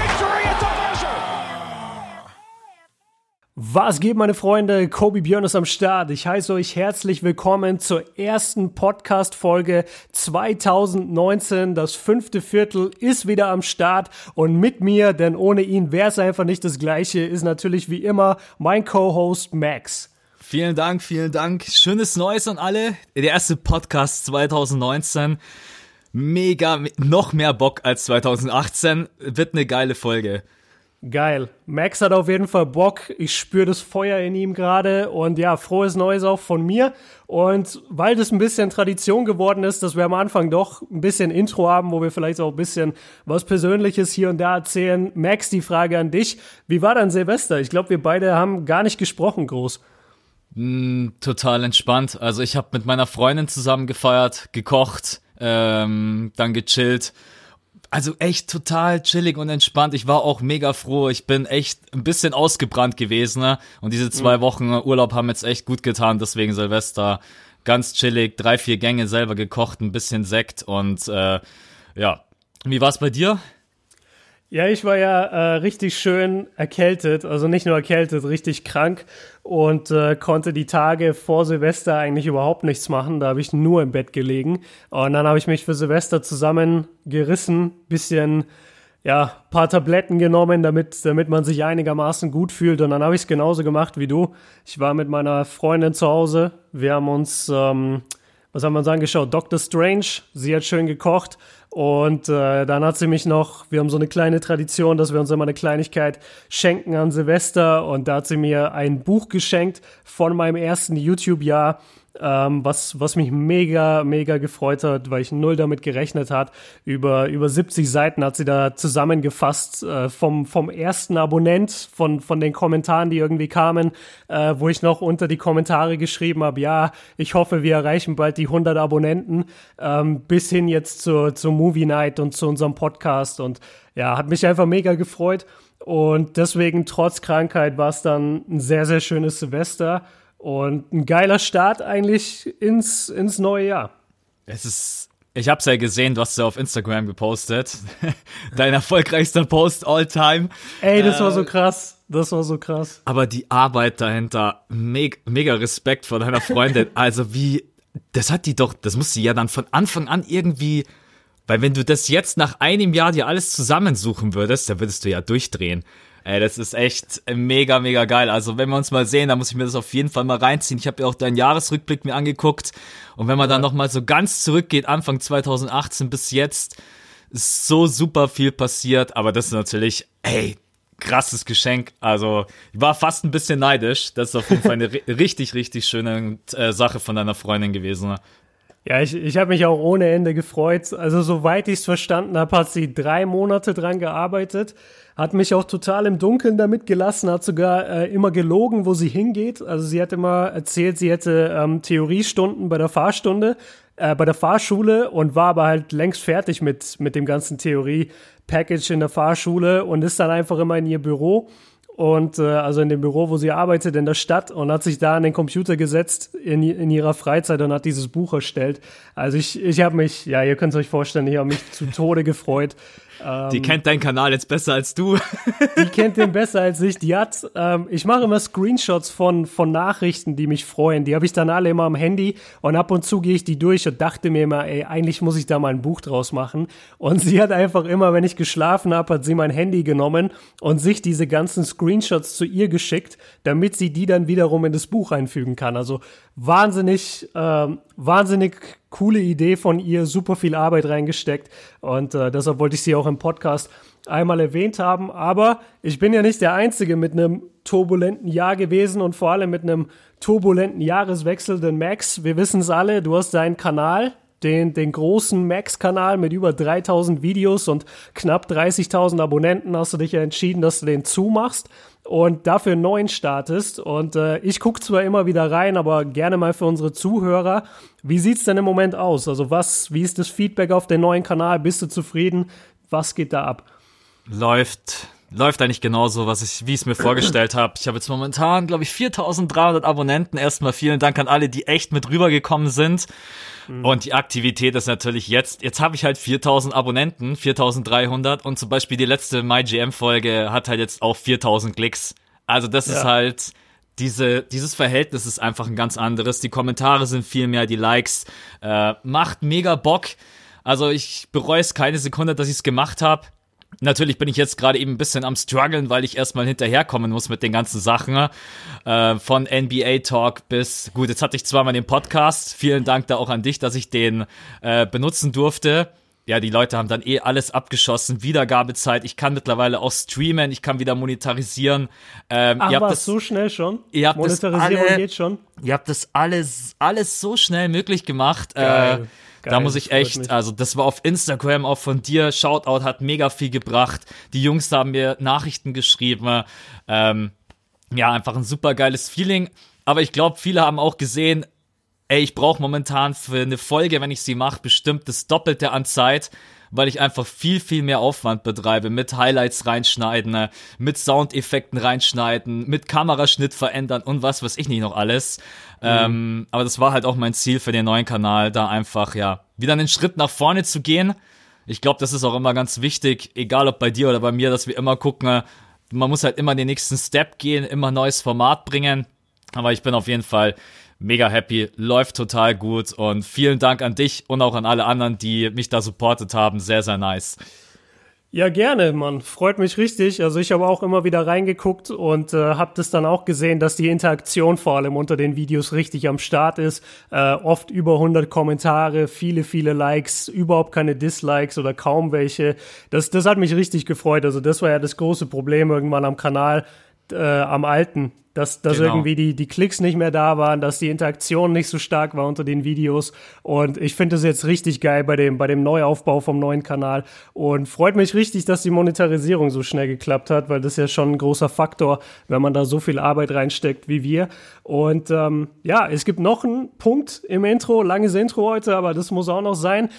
the Was geht, meine Freunde? Kobe Björn ist am Start. Ich heiße euch herzlich willkommen zur ersten Podcast-Folge 2019. Das fünfte Viertel ist wieder am Start und mit mir, denn ohne ihn wäre es einfach nicht das Gleiche, ist natürlich wie immer mein Co-Host Max. Vielen Dank, vielen Dank. Schönes Neues an alle. Der erste Podcast 2019. Mega, noch mehr Bock als 2018. Wird eine geile Folge. Geil. Max hat auf jeden Fall Bock. Ich spüre das Feuer in ihm gerade. Und ja, frohes Neues auch von mir. Und weil das ein bisschen Tradition geworden ist, dass wir am Anfang doch ein bisschen Intro haben, wo wir vielleicht auch ein bisschen was Persönliches hier und da erzählen. Max, die Frage an dich. Wie war dein Silvester? Ich glaube, wir beide haben gar nicht gesprochen groß. Mm, total entspannt. Also ich habe mit meiner Freundin zusammen gefeiert, gekocht, ähm, dann gechillt. Also echt total chillig und entspannt. Ich war auch mega froh. Ich bin echt ein bisschen ausgebrannt gewesen. Ne? Und diese zwei Wochen Urlaub haben jetzt echt gut getan. Deswegen Silvester ganz chillig, drei, vier Gänge selber gekocht, ein bisschen Sekt und äh, ja. Wie war's bei dir? Ja, ich war ja äh, richtig schön erkältet, also nicht nur erkältet, richtig krank und äh, konnte die Tage vor Silvester eigentlich überhaupt nichts machen. Da habe ich nur im Bett gelegen und dann habe ich mich für Silvester zusammengerissen, bisschen ja, paar Tabletten genommen, damit, damit man sich einigermaßen gut fühlt. Und dann habe ich es genauso gemacht wie du. Ich war mit meiner Freundin zu Hause. Wir haben uns, ähm, was haben wir uns angeschaut? Doctor Strange. Sie hat schön gekocht. Und äh, dann hat sie mich noch, wir haben so eine kleine Tradition, dass wir uns immer eine Kleinigkeit schenken an Silvester. Und da hat sie mir ein Buch geschenkt von meinem ersten YouTube-Jahr ähm, was, was mich mega, mega gefreut hat, weil ich null damit gerechnet hat. Über, über 70 Seiten hat sie da zusammengefasst äh, vom, vom ersten Abonnent, von, von den Kommentaren, die irgendwie kamen, äh, wo ich noch unter die Kommentare geschrieben habe, ja, ich hoffe, wir erreichen bald die 100 Abonnenten, ähm, bis hin jetzt zur, zur Movie Night und zu unserem Podcast und ja, hat mich einfach mega gefreut. Und deswegen, trotz Krankheit, war es dann ein sehr, sehr schönes Silvester. Und ein geiler Start eigentlich ins, ins neue Jahr. Es ist, ich hab's ja gesehen, du hast ja auf Instagram gepostet. Dein erfolgreichster Post all time. Ey, das äh, war so krass. Das war so krass. Aber die Arbeit dahinter, mega, mega Respekt vor deiner Freundin. also wie, das hat die doch, das muss sie ja dann von Anfang an irgendwie, weil wenn du das jetzt nach einem Jahr dir alles zusammensuchen würdest, dann würdest du ja durchdrehen. Ey, das ist echt mega, mega geil. Also wenn wir uns mal sehen, dann muss ich mir das auf jeden Fall mal reinziehen. Ich habe ja auch deinen Jahresrückblick mir angeguckt. Und wenn man dann nochmal so ganz zurückgeht, Anfang 2018 bis jetzt, ist so super viel passiert. Aber das ist natürlich, ey, krasses Geschenk. Also ich war fast ein bisschen neidisch. Das ist auf jeden Fall eine richtig, richtig schöne äh, Sache von deiner Freundin gewesen. Ja, ich, ich habe mich auch ohne Ende gefreut. Also soweit ich es verstanden habe, hat sie drei Monate dran gearbeitet hat mich auch total im Dunkeln damit gelassen, hat sogar äh, immer gelogen, wo sie hingeht. Also sie hat immer erzählt, sie hätte ähm, Theoriestunden bei der Fahrstunde, äh, bei der Fahrschule und war aber halt längst fertig mit, mit dem ganzen Theorie-Package in der Fahrschule und ist dann einfach immer in ihr Büro und äh, also in dem Büro, wo sie arbeitet in der Stadt und hat sich da an den Computer gesetzt in, in ihrer Freizeit und hat dieses Buch erstellt. Also ich, ich habe mich, ja, ihr könnt es euch vorstellen, ich habe mich zu Tode gefreut. Die ähm, kennt deinen Kanal jetzt besser als du. Die kennt den besser als ich. Die hat, ähm, ich mache immer Screenshots von, von Nachrichten, die mich freuen. Die habe ich dann alle immer am Handy und ab und zu gehe ich die durch und dachte mir immer, ey, eigentlich muss ich da mal ein Buch draus machen. Und sie hat einfach immer, wenn ich geschlafen habe, hat sie mein Handy genommen und sich diese ganzen Screenshots zu ihr geschickt, damit sie die dann wiederum in das Buch einfügen kann. Also wahnsinnig, ähm, wahnsinnig coole Idee von ihr, super viel Arbeit reingesteckt und äh, deshalb wollte ich sie auch im Podcast einmal erwähnt haben. Aber ich bin ja nicht der Einzige mit einem turbulenten Jahr gewesen und vor allem mit einem turbulenten Jahreswechsel, denn Max, wir wissen es alle, du hast deinen Kanal, den, den großen Max-Kanal mit über 3000 Videos und knapp 30.000 Abonnenten hast du dich ja entschieden, dass du den zumachst und dafür einen neuen startest. Und äh, ich gucke zwar immer wieder rein, aber gerne mal für unsere Zuhörer. Wie sieht's denn im Moment aus? Also was, wie ist das Feedback auf den neuen Kanal? Bist du zufrieden? Was geht da ab? Läuft läuft eigentlich genauso, was ich, wie ich es mir vorgestellt habe. Ich habe jetzt momentan, glaube ich, 4300 Abonnenten. Erstmal vielen Dank an alle, die echt mit rübergekommen sind. Mhm. Und die Aktivität ist natürlich jetzt, jetzt habe ich halt 4000 Abonnenten, 4300 und zum Beispiel die letzte MyGM-Folge hat halt jetzt auch 4000 Klicks. Also das ja. ist halt, diese, dieses Verhältnis ist einfach ein ganz anderes. Die Kommentare sind viel mehr, die Likes, äh, macht mega Bock. Also ich bereue es keine Sekunde, dass ich es gemacht habe. Natürlich bin ich jetzt gerade eben ein bisschen am struggeln, weil ich erstmal hinterherkommen muss mit den ganzen Sachen. Äh, von NBA Talk bis, gut, jetzt hatte ich zweimal den Podcast. Vielen Dank da auch an dich, dass ich den äh, benutzen durfte. Ja, die Leute haben dann eh alles abgeschossen. Wiedergabezeit. Ich kann mittlerweile auch streamen. Ich kann wieder monetarisieren. Ähm, ihr habt das so schnell schon? Ihr habt Monetarisierung alle, geht schon? Ihr habt das alles, alles so schnell möglich gemacht. Geil. Äh, Geil, da muss ich echt, also das war auf Instagram auch von dir, Shoutout hat mega viel gebracht. Die Jungs haben mir Nachrichten geschrieben. Ähm, ja, einfach ein super geiles Feeling. Aber ich glaube, viele haben auch gesehen, ey, ich brauche momentan für eine Folge, wenn ich sie mache, bestimmt das Doppelte an Zeit, weil ich einfach viel, viel mehr Aufwand betreibe mit Highlights reinschneiden, mit Soundeffekten reinschneiden, mit Kameraschnitt verändern und was weiß ich nicht noch alles. Mhm. Ähm, aber das war halt auch mein Ziel für den neuen Kanal, da einfach, ja, wieder einen Schritt nach vorne zu gehen. Ich glaube, das ist auch immer ganz wichtig, egal ob bei dir oder bei mir, dass wir immer gucken, man muss halt immer den nächsten Step gehen, immer neues Format bringen. Aber ich bin auf jeden Fall mega happy, läuft total gut und vielen Dank an dich und auch an alle anderen, die mich da supportet haben. Sehr, sehr nice. Ja, gerne, Mann. Freut mich richtig. Also ich habe auch immer wieder reingeguckt und äh, habe das dann auch gesehen, dass die Interaktion vor allem unter den Videos richtig am Start ist. Äh, oft über 100 Kommentare, viele, viele Likes, überhaupt keine Dislikes oder kaum welche. Das, das hat mich richtig gefreut. Also das war ja das große Problem irgendwann am Kanal, äh, am alten dass, dass genau. irgendwie die, die Klicks nicht mehr da waren, dass die Interaktion nicht so stark war unter den Videos. Und ich finde das jetzt richtig geil bei dem, bei dem Neuaufbau vom neuen Kanal. Und freut mich richtig, dass die Monetarisierung so schnell geklappt hat, weil das ist ja schon ein großer Faktor, wenn man da so viel Arbeit reinsteckt wie wir. Und ähm, ja, es gibt noch einen Punkt im Intro, langes Intro heute, aber das muss auch noch sein.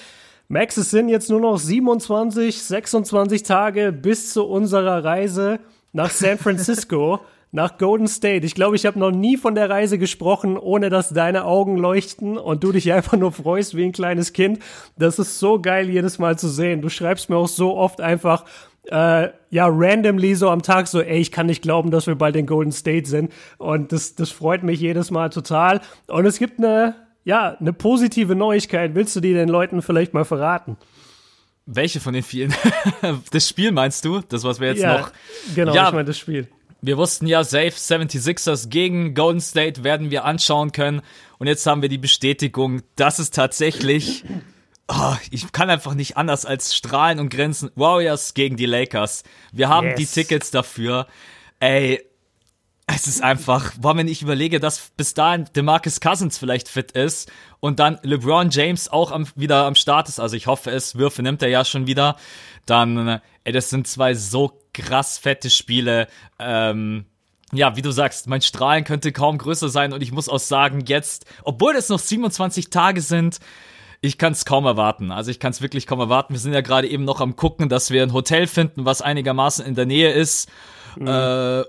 Max, es sind jetzt nur noch 27, 26 Tage bis zu unserer Reise nach San Francisco. nach Golden State. Ich glaube, ich habe noch nie von der Reise gesprochen, ohne dass deine Augen leuchten und du dich einfach nur freust wie ein kleines Kind. Das ist so geil, jedes Mal zu sehen. Du schreibst mir auch so oft einfach, äh, ja, randomly so am Tag so, ey, ich kann nicht glauben, dass wir bald in Golden State sind. Und das, das freut mich jedes Mal total. Und es gibt eine, ja, eine positive Neuigkeit. Willst du die den Leuten vielleicht mal verraten? Welche von den vielen? das Spiel meinst du? Das, was wir jetzt ja, noch. Genau, ja, ich meine das Spiel wir wussten ja, Safe 76ers gegen Golden State werden wir anschauen können. Und jetzt haben wir die Bestätigung, dass es tatsächlich, oh, ich kann einfach nicht anders als strahlen und grenzen. Warriors gegen die Lakers. Wir haben yes. die Tickets dafür. Ey, es ist einfach, boah, wenn ich überlege, dass bis dahin DeMarcus Cousins vielleicht fit ist und dann LeBron James auch am, wieder am Start ist, also ich hoffe es, Würfe nimmt er ja schon wieder, dann, ey, das sind zwei so krass fette Spiele. Ähm, ja, wie du sagst, mein Strahlen könnte kaum größer sein und ich muss auch sagen, jetzt, obwohl es noch 27 Tage sind, ich kann es kaum erwarten. Also ich kann es wirklich kaum erwarten. Wir sind ja gerade eben noch am gucken, dass wir ein Hotel finden, was einigermaßen in der Nähe ist. Mhm. Äh,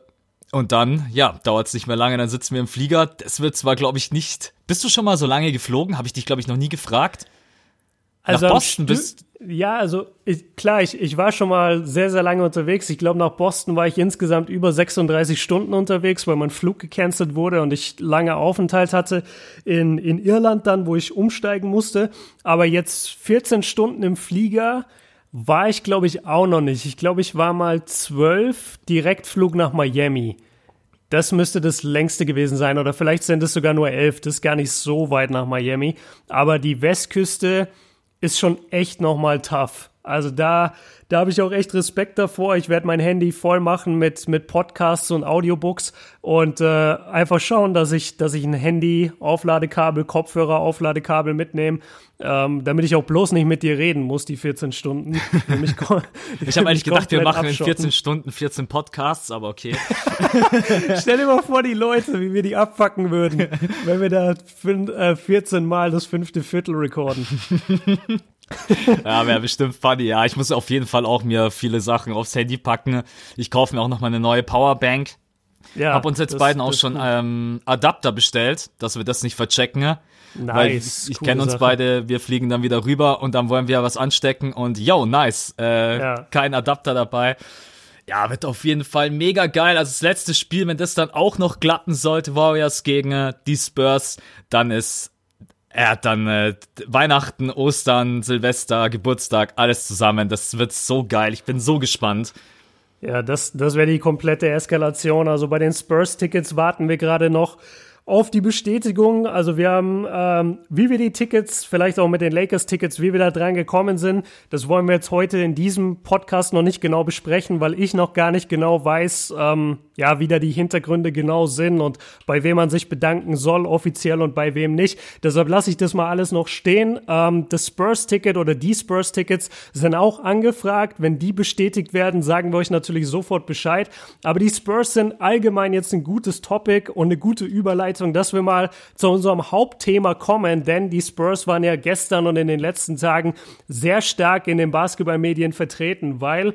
und dann, ja, dauert es nicht mehr lange, dann sitzen wir im Flieger. Das wird zwar, glaube ich, nicht. Bist du schon mal so lange geflogen? Habe ich dich, glaube ich, noch nie gefragt. Also nach Boston bist. Ja, also ich, klar, ich, ich war schon mal sehr, sehr lange unterwegs. Ich glaube, nach Boston war ich insgesamt über 36 Stunden unterwegs, weil mein Flug gecancelt wurde und ich lange Aufenthalt hatte in, in Irland dann, wo ich umsteigen musste. Aber jetzt 14 Stunden im Flieger war ich, glaube ich, auch noch nicht. Ich glaube, ich war mal zwölf Direktflug nach Miami. Das müsste das längste gewesen sein. Oder vielleicht sind es sogar nur elf. Das ist gar nicht so weit nach Miami. Aber die Westküste ist schon echt nochmal tough. Also da, da habe ich auch echt Respekt davor. Ich werde mein Handy voll machen mit, mit Podcasts und Audiobooks und äh, einfach schauen, dass ich, dass ich ein Handy, Aufladekabel, Kopfhörer, Aufladekabel mitnehme, ähm, damit ich auch bloß nicht mit dir reden muss, die 14 Stunden. ich habe eigentlich gedacht, wir machen in 14 Stunden 14 Podcasts, aber okay. Stell dir mal vor, die Leute, wie wir die abfacken würden, wenn wir da 14 äh, Mal das fünfte Viertel recorden. ja, wäre bestimmt funny. Ja, ich muss auf jeden Fall auch mir viele Sachen aufs Handy packen. Ich kaufe mir auch noch mal eine neue Powerbank. Ja, hab uns jetzt das, beiden auch schon ähm, Adapter bestellt, dass wir das nicht verchecken. Nice. Weil ich, kenne uns beide, wir fliegen dann wieder rüber und dann wollen wir was anstecken und yo, nice. Äh, ja. Kein Adapter dabei. Ja, wird auf jeden Fall mega geil. Also das letzte Spiel, wenn das dann auch noch glatten sollte, Warriors gegen äh, die Spurs, dann ist er hat dann äh, Weihnachten, Ostern, Silvester, Geburtstag, alles zusammen. Das wird so geil. Ich bin so gespannt. Ja, das, das wäre die komplette Eskalation. Also bei den Spurs-Tickets warten wir gerade noch auf die Bestätigung. Also wir haben, ähm, wie wir die Tickets, vielleicht auch mit den Lakers-Tickets, wie wir da dran gekommen sind, das wollen wir jetzt heute in diesem Podcast noch nicht genau besprechen, weil ich noch gar nicht genau weiß, ähm, ja, wie da die Hintergründe genau sind und bei wem man sich bedanken soll, offiziell und bei wem nicht. Deshalb lasse ich das mal alles noch stehen. Ähm, das Spurs-Ticket oder die Spurs-Tickets sind auch angefragt. Wenn die bestätigt werden, sagen wir euch natürlich sofort Bescheid. Aber die Spurs sind allgemein jetzt ein gutes Topic und eine gute Überleitung, dass wir mal zu unserem Hauptthema kommen, denn die Spurs waren ja gestern und in den letzten Tagen sehr stark in den Basketballmedien vertreten, weil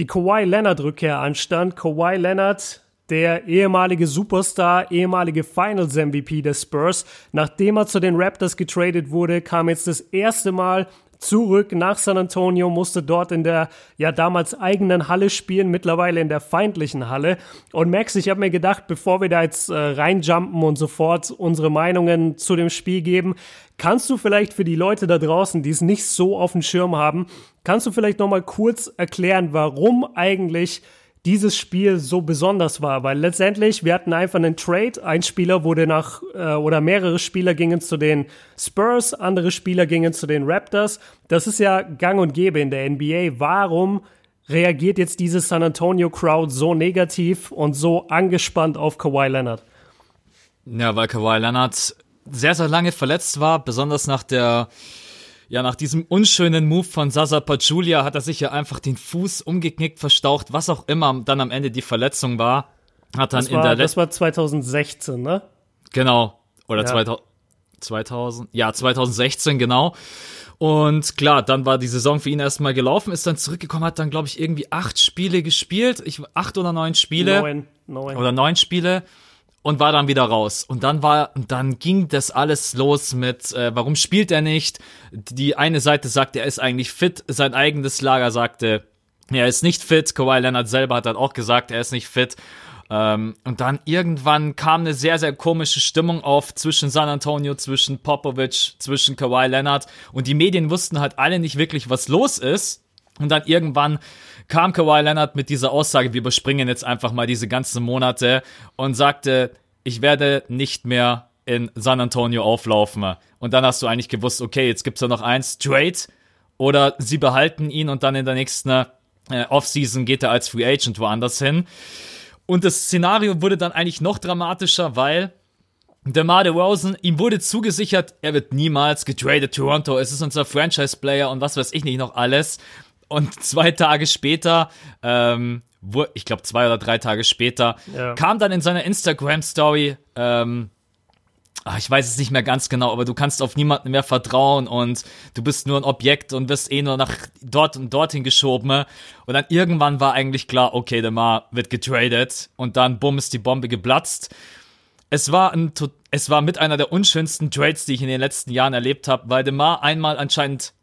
die Kawhi Leonard-Rückkehr anstand. Kawhi Leonard, der ehemalige Superstar, ehemalige Finals MVP des Spurs, nachdem er zu den Raptors getradet wurde, kam jetzt das erste Mal zurück nach San Antonio, musste dort in der ja damals eigenen Halle spielen, mittlerweile in der feindlichen Halle. Und Max, ich habe mir gedacht, bevor wir da jetzt äh, reinjumpen und sofort unsere Meinungen zu dem Spiel geben, kannst du vielleicht für die Leute da draußen, die es nicht so auf dem Schirm haben, Kannst du vielleicht noch mal kurz erklären, warum eigentlich dieses Spiel so besonders war? Weil letztendlich, wir hatten einfach einen Trade. Ein Spieler wurde nach, äh, oder mehrere Spieler gingen zu den Spurs, andere Spieler gingen zu den Raptors. Das ist ja gang und gäbe in der NBA. Warum reagiert jetzt diese San Antonio Crowd so negativ und so angespannt auf Kawhi Leonard? Ja, weil Kawhi Leonard sehr, sehr lange verletzt war, besonders nach der ja, nach diesem unschönen Move von Sasa Pachulia hat er sich ja einfach den Fuß umgeknickt, verstaucht, was auch immer dann am Ende die Verletzung war. Hat dann das in war, der Das war 2016, ne? Genau. Oder ja. 2000, 2000, ja, 2016, genau. Und klar, dann war die Saison für ihn erstmal gelaufen, ist dann zurückgekommen, hat dann, glaube ich, irgendwie acht Spiele gespielt. Ich, acht oder neun Spiele. Neun, neun. Oder neun Spiele und war dann wieder raus. Und dann war, dann ging das alles los mit, äh, warum spielt er nicht? Die eine Seite sagte, er ist eigentlich fit. Sein eigenes Lager sagte, er ist nicht fit. Kawhi Leonard selber hat dann auch gesagt, er ist nicht fit. Ähm, und dann irgendwann kam eine sehr, sehr komische Stimmung auf zwischen San Antonio, zwischen Popovich, zwischen Kawhi Leonard. Und die Medien wussten halt alle nicht wirklich, was los ist. Und dann irgendwann kam Kawhi Leonard mit dieser Aussage, wir überspringen jetzt einfach mal diese ganzen Monate und sagte, ich werde nicht mehr in San Antonio auflaufen. Und dann hast du eigentlich gewusst, okay, jetzt gibt's ja noch eins, Trade oder sie behalten ihn und dann in der nächsten äh, Offseason geht er als Free Agent woanders hin. Und das Szenario wurde dann eigentlich noch dramatischer, weil DeMar DeRozan, ihm wurde zugesichert, er wird niemals getradet Toronto, es ist unser Franchise-Player und was weiß ich nicht noch alles. Und zwei Tage später, ähm, wo, ich glaube zwei oder drei Tage später, ja. kam dann in seiner Instagram-Story, ähm, ach, ich weiß es nicht mehr ganz genau, aber du kannst auf niemanden mehr vertrauen und du bist nur ein Objekt und wirst eh nur nach dort und dorthin geschoben. Und dann irgendwann war eigentlich klar, okay, der Ma wird getradet und dann bumm ist die Bombe geplatzt. Es war ein, es war mit einer der unschönsten Trades, die ich in den letzten Jahren erlebt habe, weil DeMar einmal anscheinend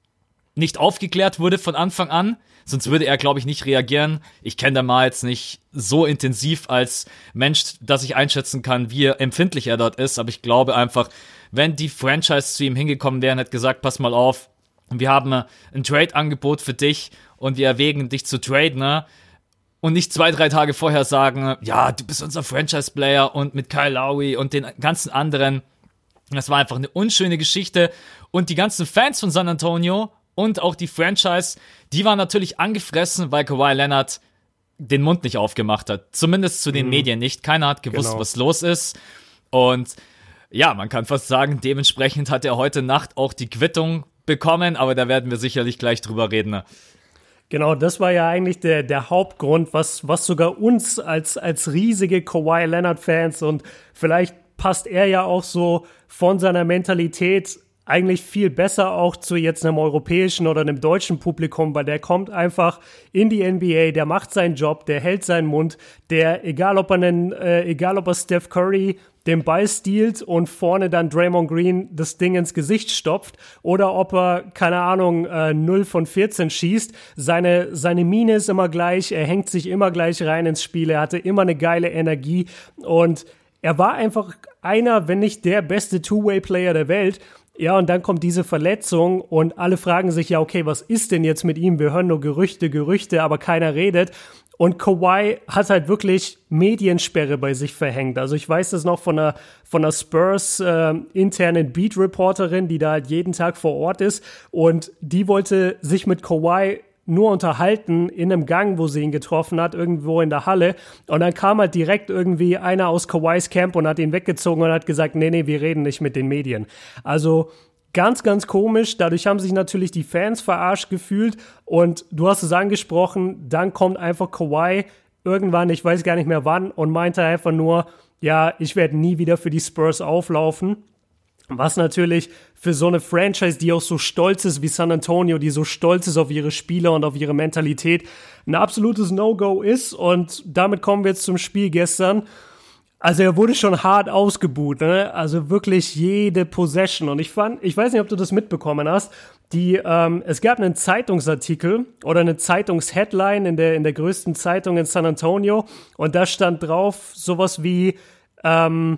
nicht aufgeklärt wurde von Anfang an. Sonst würde er, glaube ich, nicht reagieren. Ich kenne Damar jetzt nicht so intensiv als Mensch, dass ich einschätzen kann, wie empfindlich er dort ist. Aber ich glaube einfach, wenn die Franchise zu ihm hingekommen wären, hätte gesagt, pass mal auf, wir haben ein Trade-Angebot für dich und wir erwägen, dich zu traden, ne? und nicht zwei, drei Tage vorher sagen, ja, du bist unser Franchise-Player und mit Kyle Lowry und den ganzen anderen. Das war einfach eine unschöne Geschichte. Und die ganzen Fans von San Antonio und auch die Franchise, die war natürlich angefressen, weil Kawhi Leonard den Mund nicht aufgemacht hat. Zumindest zu den mhm. Medien nicht. Keiner hat gewusst, genau. was los ist. Und ja, man kann fast sagen, dementsprechend hat er heute Nacht auch die Quittung bekommen, aber da werden wir sicherlich gleich drüber reden. Genau, das war ja eigentlich der, der Hauptgrund, was, was sogar uns als, als riesige Kawhi Leonard-Fans und vielleicht passt er ja auch so von seiner Mentalität eigentlich viel besser auch zu jetzt einem europäischen oder einem deutschen Publikum, weil der kommt einfach in die NBA, der macht seinen Job, der hält seinen Mund, der, egal ob er einen, äh, egal ob er Steph Curry den Ball stiehlt und vorne dann Draymond Green das Ding ins Gesicht stopft oder ob er, keine Ahnung, äh, 0 von 14 schießt. Seine, seine Mine ist immer gleich, er hängt sich immer gleich rein ins Spiel, er hatte immer eine geile Energie und er war einfach einer, wenn nicht der beste Two-Way-Player der Welt. Ja, und dann kommt diese Verletzung und alle fragen sich ja, okay, was ist denn jetzt mit ihm? Wir hören nur Gerüchte, Gerüchte, aber keiner redet. Und Kawhi hat halt wirklich Mediensperre bei sich verhängt. Also ich weiß das noch von einer, von einer Spurs äh, internen Beat-Reporterin, die da halt jeden Tag vor Ort ist. Und die wollte sich mit Kawhi nur unterhalten in einem Gang, wo sie ihn getroffen hat, irgendwo in der Halle. Und dann kam halt direkt irgendwie einer aus Kawhis Camp und hat ihn weggezogen und hat gesagt, nee, nee, wir reden nicht mit den Medien. Also ganz, ganz komisch. Dadurch haben sich natürlich die Fans verarscht gefühlt. Und du hast es angesprochen, dann kommt einfach Kawhi irgendwann, ich weiß gar nicht mehr wann, und meinte einfach nur, ja, ich werde nie wieder für die Spurs auflaufen. Was natürlich für so eine Franchise, die auch so stolz ist wie San Antonio, die so stolz ist auf ihre Spieler und auf ihre Mentalität, ein absolutes No-Go ist. Und damit kommen wir jetzt zum Spiel gestern. Also er wurde schon hart ausgebuht, ne? Also wirklich jede Possession. Und ich fand, ich weiß nicht, ob du das mitbekommen hast. Die, ähm, es gab einen Zeitungsartikel oder eine Zeitungsheadline in der in der größten Zeitung in San Antonio und da stand drauf sowas wie ähm,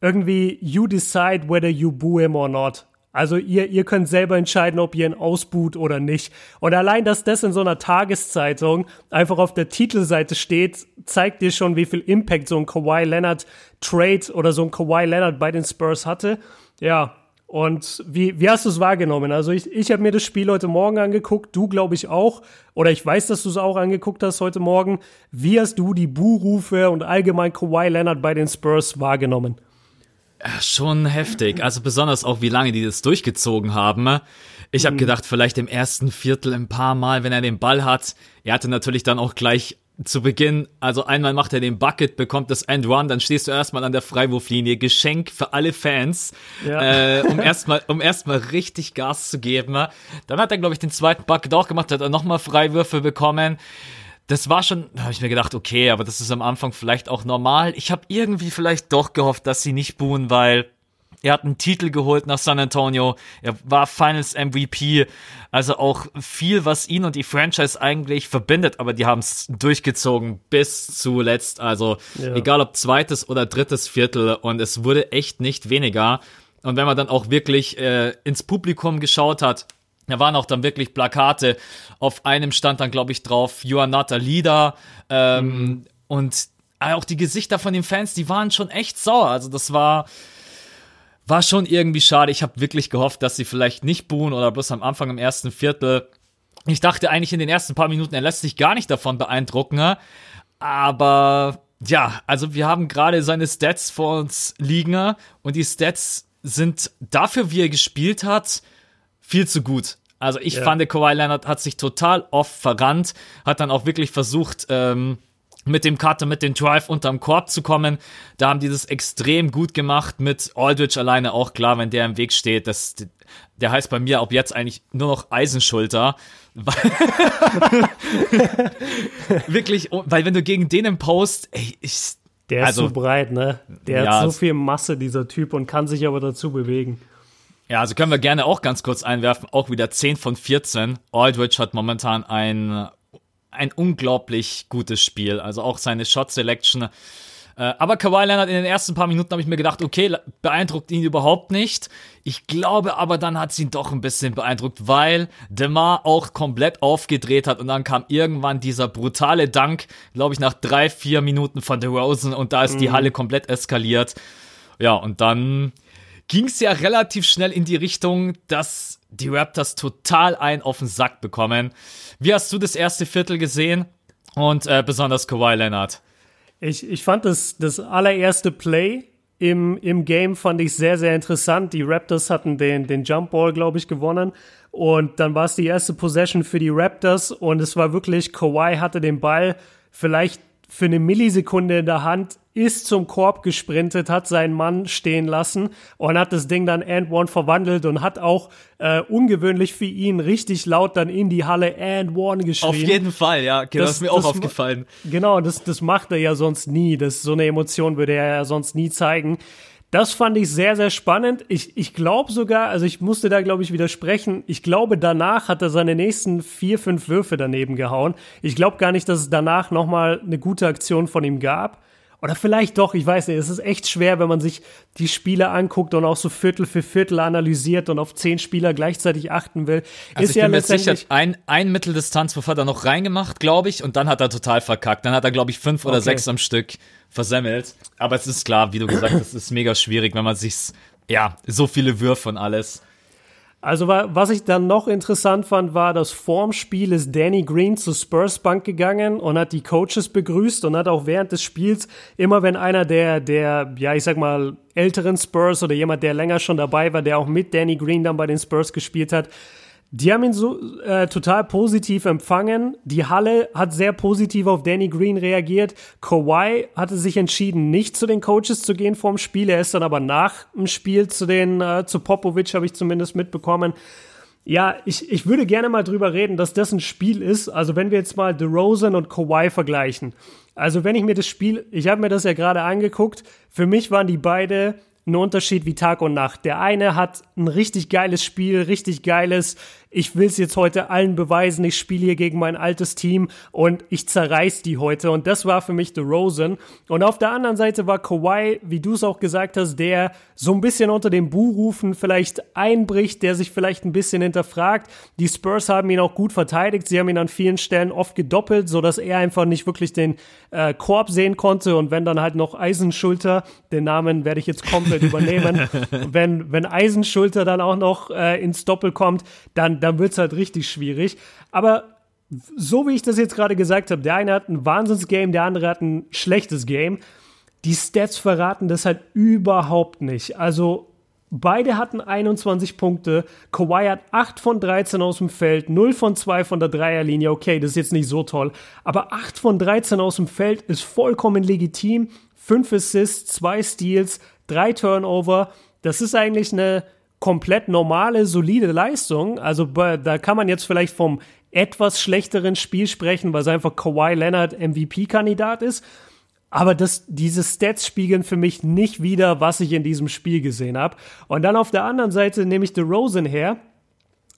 irgendwie you decide whether you boo him or not. Also ihr, ihr könnt selber entscheiden, ob ihr ihn ausbuht oder nicht. Und allein, dass das in so einer Tageszeitung einfach auf der Titelseite steht, zeigt dir schon, wie viel Impact so ein Kawhi Leonard Trade oder so ein Kawhi Leonard bei den Spurs hatte. Ja, und wie, wie hast du es wahrgenommen? Also ich, ich habe mir das Spiel heute Morgen angeguckt, du glaube ich auch. Oder ich weiß, dass du es auch angeguckt hast heute Morgen. Wie hast du die Buhrufe und allgemein Kawhi Leonard bei den Spurs wahrgenommen? Schon heftig. Also besonders auch, wie lange die das durchgezogen haben. Ich habe mhm. gedacht, vielleicht im ersten Viertel ein paar Mal, wenn er den Ball hat. Er hatte natürlich dann auch gleich zu Beginn, also einmal macht er den Bucket, bekommt das End One, dann stehst du erstmal an der Freiwurflinie. Geschenk für alle Fans, ja. äh, um erstmal um erstmal richtig Gas zu geben. Dann hat er, glaube ich, den zweiten Bucket auch gemacht, hat er nochmal Freiwürfe bekommen das war schon, da habe ich mir gedacht, okay, aber das ist am Anfang vielleicht auch normal. Ich habe irgendwie vielleicht doch gehofft, dass sie nicht buhen, weil er hat einen Titel geholt nach San Antonio. Er war Finals MVP. Also auch viel, was ihn und die Franchise eigentlich verbindet. Aber die haben es durchgezogen bis zuletzt. Also ja. egal ob zweites oder drittes Viertel. Und es wurde echt nicht weniger. Und wenn man dann auch wirklich äh, ins Publikum geschaut hat, da waren auch dann wirklich Plakate. Auf einem stand dann, glaube ich, drauf, You are not a leader. Ähm, mhm. Und auch die Gesichter von den Fans, die waren schon echt sauer. Also das war, war schon irgendwie schade. Ich habe wirklich gehofft, dass sie vielleicht nicht buhen oder bloß am Anfang im ersten Viertel. Ich dachte eigentlich in den ersten paar Minuten, er lässt sich gar nicht davon beeindrucken. Aber ja, also wir haben gerade seine Stats vor uns liegen und die Stats sind dafür, wie er gespielt hat, viel zu gut. Also ich ja. fand, Kawhi Leonard hat sich total oft verrannt, hat dann auch wirklich versucht, ähm, mit dem Cutter, mit dem Drive unterm Korb zu kommen. Da haben die das extrem gut gemacht mit Aldridge alleine auch klar, wenn der im Weg steht. Das, der heißt bei mir ab jetzt eigentlich nur noch Eisenschulter. Wirklich, weil wenn du gegen den im Post, ey, ich. Der also, ist so breit, ne? Der ja, hat so viel Masse, dieser Typ, und kann sich aber dazu bewegen. Ja, also können wir gerne auch ganz kurz einwerfen. Auch wieder 10 von 14. Aldridge hat momentan ein, ein unglaublich gutes Spiel. Also auch seine Shot Selection. Äh, aber Kawhi Leonard in den ersten paar Minuten habe ich mir gedacht, okay, beeindruckt ihn überhaupt nicht. Ich glaube aber dann hat sie ihn doch ein bisschen beeindruckt, weil DeMar auch komplett aufgedreht hat und dann kam irgendwann dieser brutale Dank, glaube ich, nach drei, vier Minuten von DeRozan und da ist mhm. die Halle komplett eskaliert. Ja, und dann ging es ja relativ schnell in die Richtung, dass die Raptors total einen auf den Sack bekommen. Wie hast du das erste Viertel gesehen? Und äh, besonders Kawhi Leonard. Ich, ich fand das, das allererste Play im, im Game fand ich sehr, sehr interessant. Die Raptors hatten den, den Jump Ball, glaube ich, gewonnen. Und dann war es die erste Possession für die Raptors und es war wirklich, Kawhi hatte den Ball vielleicht für eine Millisekunde in der Hand ist zum Korb gesprintet, hat seinen Mann stehen lassen und hat das Ding dann and one verwandelt und hat auch äh, ungewöhnlich für ihn richtig laut dann in die Halle and one geschrien. Auf jeden Fall, ja. Genau, das, ist mir auch aufgefallen. Genau, das, das macht er ja sonst nie. Das, so eine Emotion würde er ja sonst nie zeigen. Das fand ich sehr, sehr spannend. Ich, ich glaube sogar, also ich musste da, glaube ich, widersprechen. Ich glaube, danach hat er seine nächsten vier, fünf Würfe daneben gehauen. Ich glaube gar nicht, dass es danach nochmal eine gute Aktion von ihm gab. Oder vielleicht doch, ich weiß nicht. Es ist echt schwer, wenn man sich die Spiele anguckt und auch so Viertel für Viertel analysiert und auf zehn Spieler gleichzeitig achten will. Also ist ich bin mir sicher, ein, ein Mitteldistanzwurf hat er noch reingemacht, glaube ich, und dann hat er total verkackt. Dann hat er, glaube ich, fünf oder okay. sechs am Stück versemmelt. Aber es ist klar, wie du gesagt hast, es ist mega schwierig, wenn man sich, ja, so viele Würfe und alles. Also was ich dann noch interessant fand, war, dass vorm Spiel ist Danny Green zur Spurs Bank gegangen und hat die Coaches begrüßt und hat auch während des Spiels immer, wenn einer der, der, ja, ich sag mal, älteren Spurs oder jemand, der länger schon dabei war, der auch mit Danny Green dann bei den Spurs gespielt hat, die haben ihn so äh, total positiv empfangen. Die Halle hat sehr positiv auf Danny Green reagiert. Kawhi hatte sich entschieden, nicht zu den Coaches zu gehen vorm Spiel. Er ist dann aber nach dem Spiel zu den äh, zu Popovic, habe ich zumindest mitbekommen. Ja, ich, ich würde gerne mal drüber reden, dass das ein Spiel ist. Also wenn wir jetzt mal DeRozan und Kawhi vergleichen. Also wenn ich mir das Spiel, ich habe mir das ja gerade angeguckt. Für mich waren die beide ein Unterschied wie Tag und Nacht. Der eine hat ein richtig geiles Spiel, richtig geiles ich will es jetzt heute allen beweisen, ich spiele hier gegen mein altes Team und ich zerreiß die heute. Und das war für mich The Rosen. Und auf der anderen Seite war Kawhi, wie du es auch gesagt hast, der so ein bisschen unter den Buhrufen vielleicht einbricht, der sich vielleicht ein bisschen hinterfragt. Die Spurs haben ihn auch gut verteidigt. Sie haben ihn an vielen Stellen oft gedoppelt, so dass er einfach nicht wirklich den äh, Korb sehen konnte. Und wenn dann halt noch Eisenschulter, den Namen werde ich jetzt komplett übernehmen, wenn, wenn Eisenschulter dann auch noch äh, ins Doppel kommt, dann dann wird es halt richtig schwierig. Aber so wie ich das jetzt gerade gesagt habe, der eine hat ein Wahnsinnsgame, der andere hat ein schlechtes Game. Die Stats verraten das halt überhaupt nicht. Also beide hatten 21 Punkte. Kawhi hat 8 von 13 aus dem Feld, 0 von 2 von der Dreierlinie. Okay, das ist jetzt nicht so toll. Aber 8 von 13 aus dem Feld ist vollkommen legitim. 5 Assists, 2 Steals, 3 Turnover. Das ist eigentlich eine komplett normale, solide Leistung. Also da kann man jetzt vielleicht vom etwas schlechteren Spiel sprechen, weil es einfach Kawhi Leonard MVP-Kandidat ist. Aber das, diese Stats spiegeln für mich nicht wieder, was ich in diesem Spiel gesehen habe. Und dann auf der anderen Seite nehme ich Rosen her,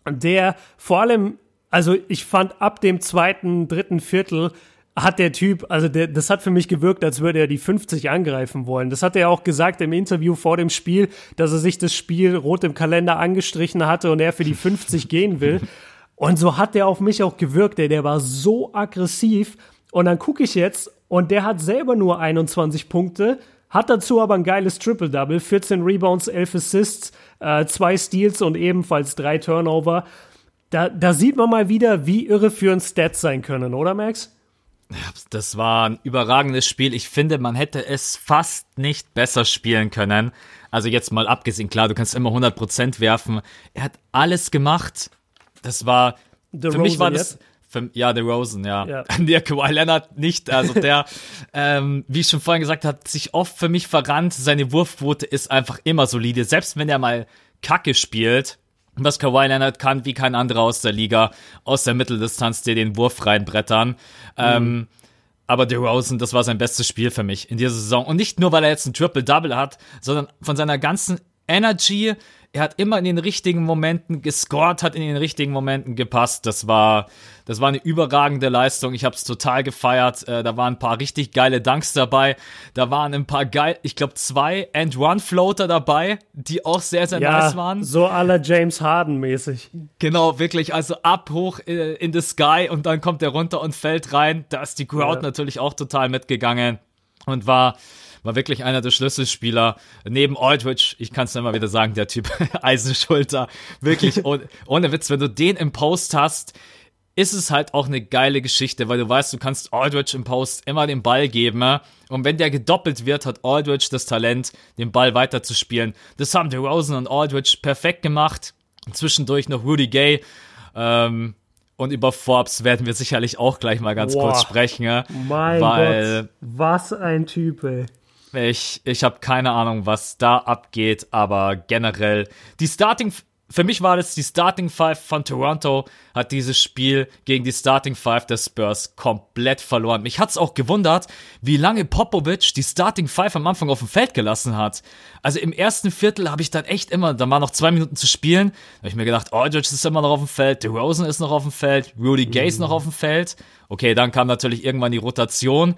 der vor allem, also ich fand ab dem zweiten, dritten Viertel hat der Typ, also der, das hat für mich gewirkt, als würde er die 50 angreifen wollen. Das hat er auch gesagt im Interview vor dem Spiel, dass er sich das Spiel rot im Kalender angestrichen hatte und er für die 50 gehen will. Und so hat der auf mich auch gewirkt, ey. der war so aggressiv. Und dann gucke ich jetzt und der hat selber nur 21 Punkte, hat dazu aber ein geiles Triple-Double, 14 Rebounds, 11 Assists, äh, zwei Steals und ebenfalls drei Turnover. Da, da sieht man mal wieder, wie irreführend Stats sein können, oder Max? Das war ein überragendes Spiel. Ich finde, man hätte es fast nicht besser spielen können. Also jetzt mal abgesehen, klar, du kannst immer 100% werfen. Er hat alles gemacht. Das war, The für Rosen mich war das, für, ja, der Rosen, ja. ja. Der Kawhi Leonard nicht, also der, ähm, wie ich schon vorhin gesagt habe, sich oft für mich verrannt. Seine Wurfquote ist einfach immer solide. Selbst wenn er mal Kacke spielt, was Kawhi Leonard kann, wie kein anderer aus der Liga, aus der Mitteldistanz dir den Wurf reinbrettern. Mhm. Ähm, aber DeRozan, das war sein bestes Spiel für mich in dieser Saison. Und nicht nur, weil er jetzt ein Triple-Double hat, sondern von seiner ganzen Energy, er hat immer in den richtigen Momenten gescored, hat in den richtigen Momenten gepasst. Das war, das war eine überragende Leistung. Ich habe es total gefeiert. Äh, da waren ein paar richtig geile Dunks dabei. Da waren ein paar geil, ich glaube zwei And-Run-Floater dabei, die auch sehr, sehr ja, nice waren. So aller James Harden mäßig. Genau, wirklich. Also ab hoch äh, in the sky und dann kommt er runter und fällt rein. Da ist die Crowd ja. natürlich auch total mitgegangen und war war wirklich einer der Schlüsselspieler. Neben Aldridge, ich kann es immer wieder sagen, der Typ Eisenschulter. Wirklich, ohne, ohne Witz, wenn du den im Post hast, ist es halt auch eine geile Geschichte, weil du weißt, du kannst Aldridge im Post immer den Ball geben. Und wenn der gedoppelt wird, hat Aldridge das Talent, den Ball weiterzuspielen. Das haben DeRozan und Aldridge perfekt gemacht. Zwischendurch noch Rudy Gay. Ähm, und über Forbes werden wir sicherlich auch gleich mal ganz Boah, kurz sprechen. Mein weil, Gott, was ein Typ, ey. Ich, ich habe keine Ahnung, was da abgeht, aber generell die Starting für mich war das die Starting Five von Toronto, hat dieses Spiel gegen die Starting Five der Spurs komplett verloren. Mich hat's auch gewundert, wie lange Popovic die Starting Five am Anfang auf dem Feld gelassen hat. Also im ersten Viertel habe ich dann echt immer, da waren noch zwei Minuten zu spielen, da habe ich mir gedacht, oh, Aldridge ist immer noch auf dem Feld, DeRozan ist noch auf dem Feld, Rudy Gay ist noch auf dem Feld. Okay, dann kam natürlich irgendwann die Rotation.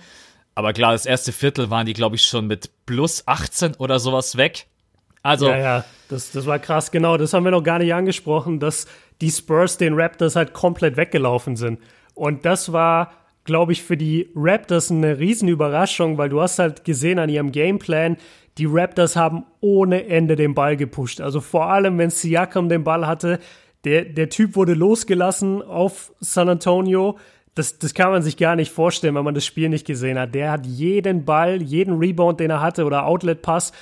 Aber klar, das erste Viertel waren die, glaube ich, schon mit plus 18 oder sowas weg. Also, ja, ja, das, das war krass, genau. Das haben wir noch gar nicht angesprochen, dass die Spurs den Raptors halt komplett weggelaufen sind. Und das war, glaube ich, für die Raptors eine Riesenüberraschung, weil du hast halt gesehen an ihrem Gameplan, die Raptors haben ohne Ende den Ball gepusht. Also vor allem, wenn Siakam den Ball hatte, der, der Typ wurde losgelassen auf San Antonio. Das, das kann man sich gar nicht vorstellen, wenn man das Spiel nicht gesehen hat. Der hat jeden Ball, jeden Rebound, den er hatte oder Outlet-Pass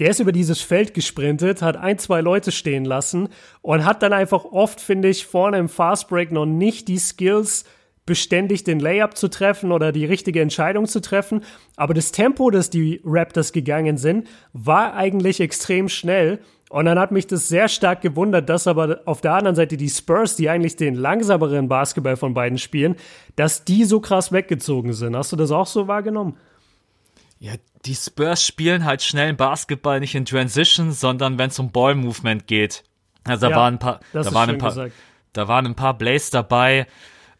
der ist über dieses Feld gesprintet, hat ein, zwei Leute stehen lassen und hat dann einfach oft, finde ich, vorne im Fastbreak noch nicht die Skills, beständig den Layup zu treffen oder die richtige Entscheidung zu treffen. Aber das Tempo, das die Raptors gegangen sind, war eigentlich extrem schnell. Und dann hat mich das sehr stark gewundert, dass aber auf der anderen Seite die Spurs, die eigentlich den langsameren Basketball von beiden spielen, dass die so krass weggezogen sind. Hast du das auch so wahrgenommen? Ja, die Spurs spielen halt schnellen Basketball nicht in Transition, sondern wenn es um Ball-Movement geht. Also da Ja, waren ein paar, da waren ein paar, gesagt. da waren ein paar Blaze dabei.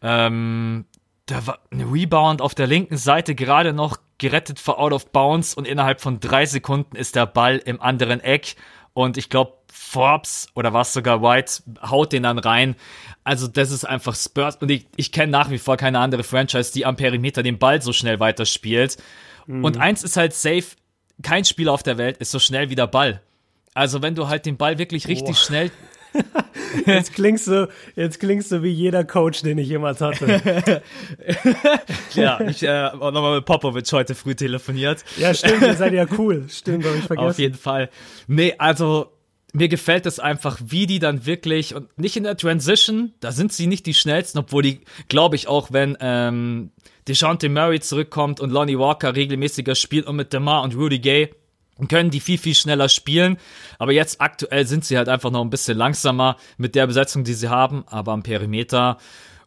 Ähm, da war ein Rebound auf der linken Seite gerade noch gerettet vor Out of Bounds und innerhalb von drei Sekunden ist der Ball im anderen Eck und ich glaube Forbes oder was sogar White haut den dann rein. Also das ist einfach Spurs und ich, ich kenne nach wie vor keine andere Franchise, die am Perimeter den Ball so schnell weiterspielt. Und eins ist halt safe, kein Spieler auf der Welt ist so schnell wie der Ball. Also wenn du halt den Ball wirklich richtig schnell Jetzt klingst du, jetzt klingst du wie jeder Coach, den ich jemals hatte. Ja, ich äh, auch nochmal mit Popovic heute früh telefoniert. Ja, stimmt, ihr seid ja cool. Stimmt, habe ich Auf vergessen. jeden Fall. Nee, also mir gefällt es einfach, wie die dann wirklich und nicht in der Transition, da sind sie nicht die schnellsten, obwohl die, glaube ich, auch wenn ähm, DeJounte Murray zurückkommt und Lonnie Walker regelmäßiger spielt und mit DeMar und Rudy Gay können die viel, viel schneller spielen. Aber jetzt aktuell sind sie halt einfach noch ein bisschen langsamer mit der Besetzung, die sie haben. Aber am Perimeter,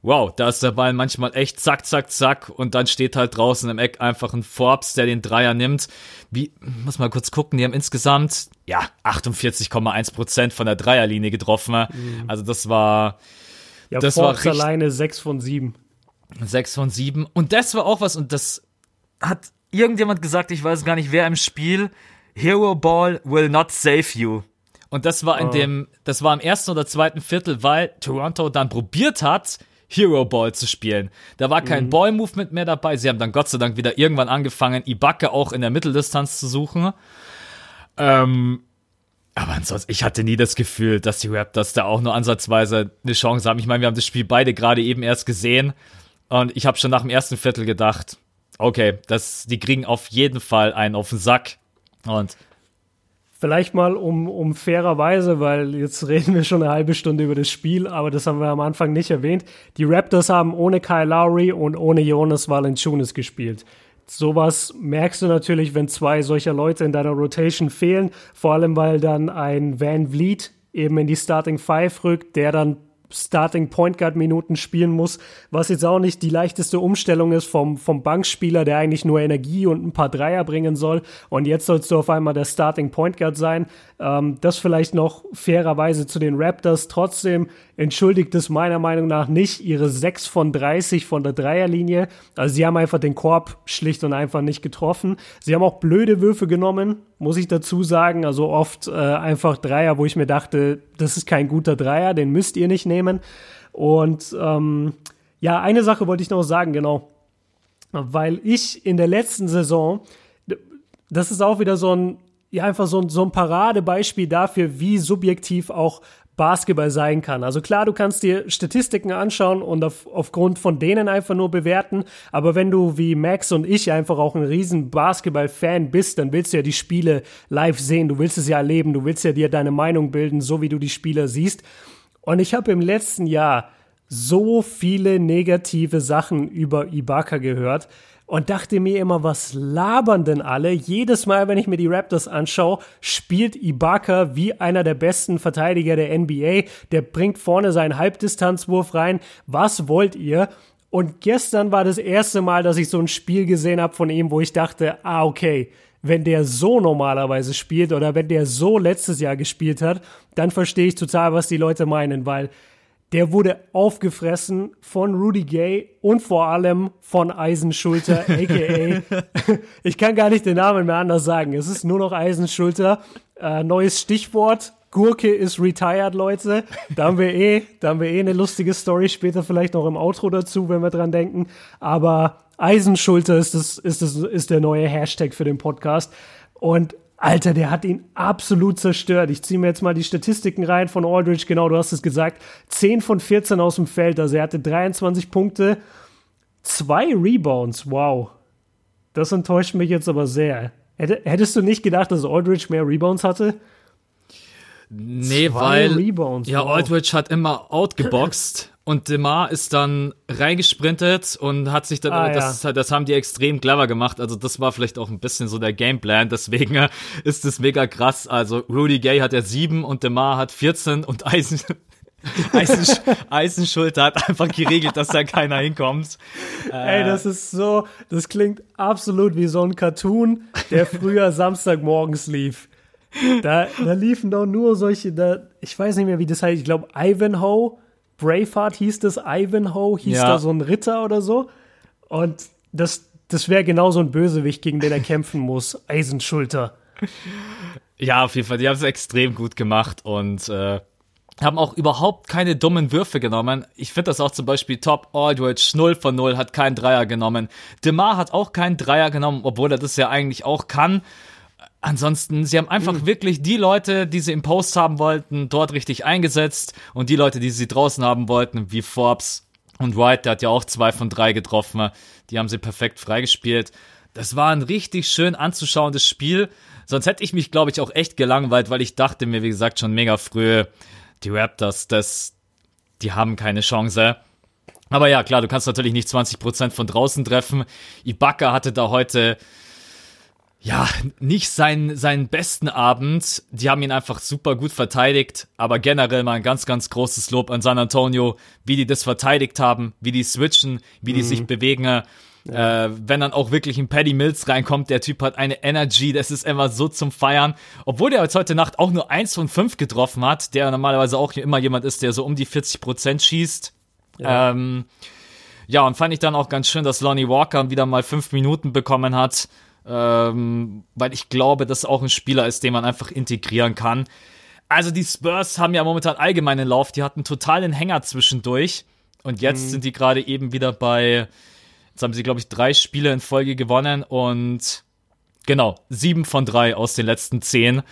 wow, da ist der Ball manchmal echt zack, zack, zack. Und dann steht halt draußen im Eck einfach ein Forbes, der den Dreier nimmt. Wie, muss mal kurz gucken, die haben insgesamt, ja, 48,1 Prozent von der Dreierlinie getroffen. Also das war, ja, das war Forbes richtig- alleine 6 von 7. Sechs von sieben. Und das war auch was, und das hat irgendjemand gesagt, ich weiß gar nicht wer im Spiel, Hero Ball will not save you. Und das war in dem, das war im ersten oder zweiten Viertel, weil Toronto dann probiert hat, Hero Ball zu spielen. Da war kein Ball-Movement mehr dabei. Sie haben dann Gott sei Dank wieder irgendwann angefangen, Ibaka auch in der Mitteldistanz zu suchen. Ähm, aber ansonsten, ich hatte nie das Gefühl, dass die Raptors da auch nur ansatzweise eine Chance haben. Ich meine, wir haben das Spiel beide gerade eben erst gesehen. Und ich habe schon nach dem ersten Viertel gedacht, okay, das, die kriegen auf jeden Fall einen auf den Sack. Und Vielleicht mal um, um fairerweise, weil jetzt reden wir schon eine halbe Stunde über das Spiel, aber das haben wir am Anfang nicht erwähnt. Die Raptors haben ohne Kyle Lowry und ohne Jonas Valanciunas gespielt. Sowas merkst du natürlich, wenn zwei solcher Leute in deiner Rotation fehlen, vor allem weil dann ein Van Vliet eben in die Starting Five rückt, der dann Starting Point Guard Minuten spielen muss, was jetzt auch nicht die leichteste Umstellung ist vom, vom Bankspieler, der eigentlich nur Energie und ein paar Dreier bringen soll. Und jetzt sollst du auf einmal der Starting Point Guard sein. Ähm, das vielleicht noch fairerweise zu den Raptors. Trotzdem entschuldigt es meiner Meinung nach nicht ihre 6 von 30 von der Dreierlinie. Also sie haben einfach den Korb schlicht und einfach nicht getroffen. Sie haben auch blöde Würfe genommen, muss ich dazu sagen. Also oft äh, einfach Dreier, wo ich mir dachte, das ist kein guter Dreier, den müsst ihr nicht nehmen. Und ähm, ja, eine Sache wollte ich noch sagen, genau. Weil ich in der letzten Saison, das ist auch wieder so ein, ja, einfach so ein, so ein Paradebeispiel dafür, wie subjektiv auch Basketball sein kann. Also klar, du kannst dir Statistiken anschauen und auf, aufgrund von denen einfach nur bewerten, aber wenn du wie Max und ich einfach auch ein riesen Basketball-Fan bist, dann willst du ja die Spiele live sehen, du willst es ja erleben, du willst ja dir deine Meinung bilden, so wie du die Spieler siehst. Und ich habe im letzten Jahr so viele negative Sachen über Ibaka gehört, und dachte mir immer, was labern denn alle? Jedes Mal, wenn ich mir die Raptors anschaue, spielt Ibaka wie einer der besten Verteidiger der NBA. Der bringt vorne seinen Halbdistanzwurf rein. Was wollt ihr? Und gestern war das erste Mal, dass ich so ein Spiel gesehen habe von ihm, wo ich dachte, ah, okay, wenn der so normalerweise spielt oder wenn der so letztes Jahr gespielt hat, dann verstehe ich total, was die Leute meinen, weil der wurde aufgefressen von Rudy Gay und vor allem von Eisenschulter, aka, ich kann gar nicht den Namen mehr anders sagen. Es ist nur noch Eisenschulter. Äh, neues Stichwort. Gurke ist retired, Leute. Da haben wir eh, da haben wir eh eine lustige Story später vielleicht noch im Outro dazu, wenn wir dran denken. Aber Eisenschulter ist das, ist das, ist der neue Hashtag für den Podcast. Und Alter, der hat ihn absolut zerstört. Ich ziehe mir jetzt mal die Statistiken rein von Aldridge. Genau, du hast es gesagt. 10 von 14 aus dem Feld. Also er hatte 23 Punkte, zwei Rebounds. Wow. Das enttäuscht mich jetzt aber sehr. Hättest du nicht gedacht, dass Aldridge mehr Rebounds hatte? Nee, Zwei weil Rebounds, ja, wow. Aldridge hat immer outgeboxt und Demar ist dann reingesprintet und hat sich dann, ah, das, ja. das haben die extrem clever gemacht. Also das war vielleicht auch ein bisschen so der Gameplan. Deswegen äh, ist es mega krass. Also Rudy Gay hat ja sieben und Demar hat 14 und Eisen, Eisen, Eisenschulter hat einfach geregelt, dass da keiner hinkommt. Ey, äh, das ist so, das klingt absolut wie so ein Cartoon, der früher Samstagmorgens lief. Da, da liefen doch nur solche, da, ich weiß nicht mehr, wie das heißt, ich glaube Ivanhoe Braveheart hieß das, Ivanhoe hieß ja. da so ein Ritter oder so. Und das, das wäre genau so ein Bösewicht, gegen den er kämpfen muss. Eisenschulter. Ja, auf jeden Fall. Die haben es extrem gut gemacht und äh, haben auch überhaupt keine dummen Würfe genommen. Ich finde das auch zum Beispiel top. Aldridge 0 von 0 hat keinen Dreier genommen. DeMar hat auch keinen Dreier genommen, obwohl er das ja eigentlich auch kann. Ansonsten, sie haben einfach mhm. wirklich die Leute, die sie im Post haben wollten, dort richtig eingesetzt und die Leute, die sie draußen haben wollten, wie Forbes und Wright, der hat ja auch zwei von drei getroffen, die haben sie perfekt freigespielt. Das war ein richtig schön anzuschauendes Spiel. Sonst hätte ich mich, glaube ich, auch echt gelangweilt, weil ich dachte mir, wie gesagt, schon mega früh, die Raptors, das, die haben keine Chance. Aber ja, klar, du kannst natürlich nicht 20% von draußen treffen. Ibaka hatte da heute ja, nicht seinen, seinen besten Abend. Die haben ihn einfach super gut verteidigt, aber generell mal ein ganz, ganz großes Lob an San Antonio, wie die das verteidigt haben, wie die switchen, wie die mhm. sich bewegen. Ja. Äh, wenn dann auch wirklich ein Paddy Mills reinkommt, der Typ hat eine Energy, das ist immer so zum Feiern. Obwohl der jetzt heute Nacht auch nur eins von fünf getroffen hat, der normalerweise auch immer jemand ist, der so um die 40 Prozent schießt. Ja. Ähm, ja, und fand ich dann auch ganz schön, dass Lonnie Walker wieder mal fünf Minuten bekommen hat ähm, weil ich glaube, dass auch ein Spieler ist, den man einfach integrieren kann. Also die Spurs haben ja momentan allgemeinen Lauf, die hatten totalen Hänger zwischendurch und jetzt mhm. sind die gerade eben wieder bei, jetzt haben sie glaube ich drei Spiele in Folge gewonnen und genau, sieben von drei aus den letzten zehn.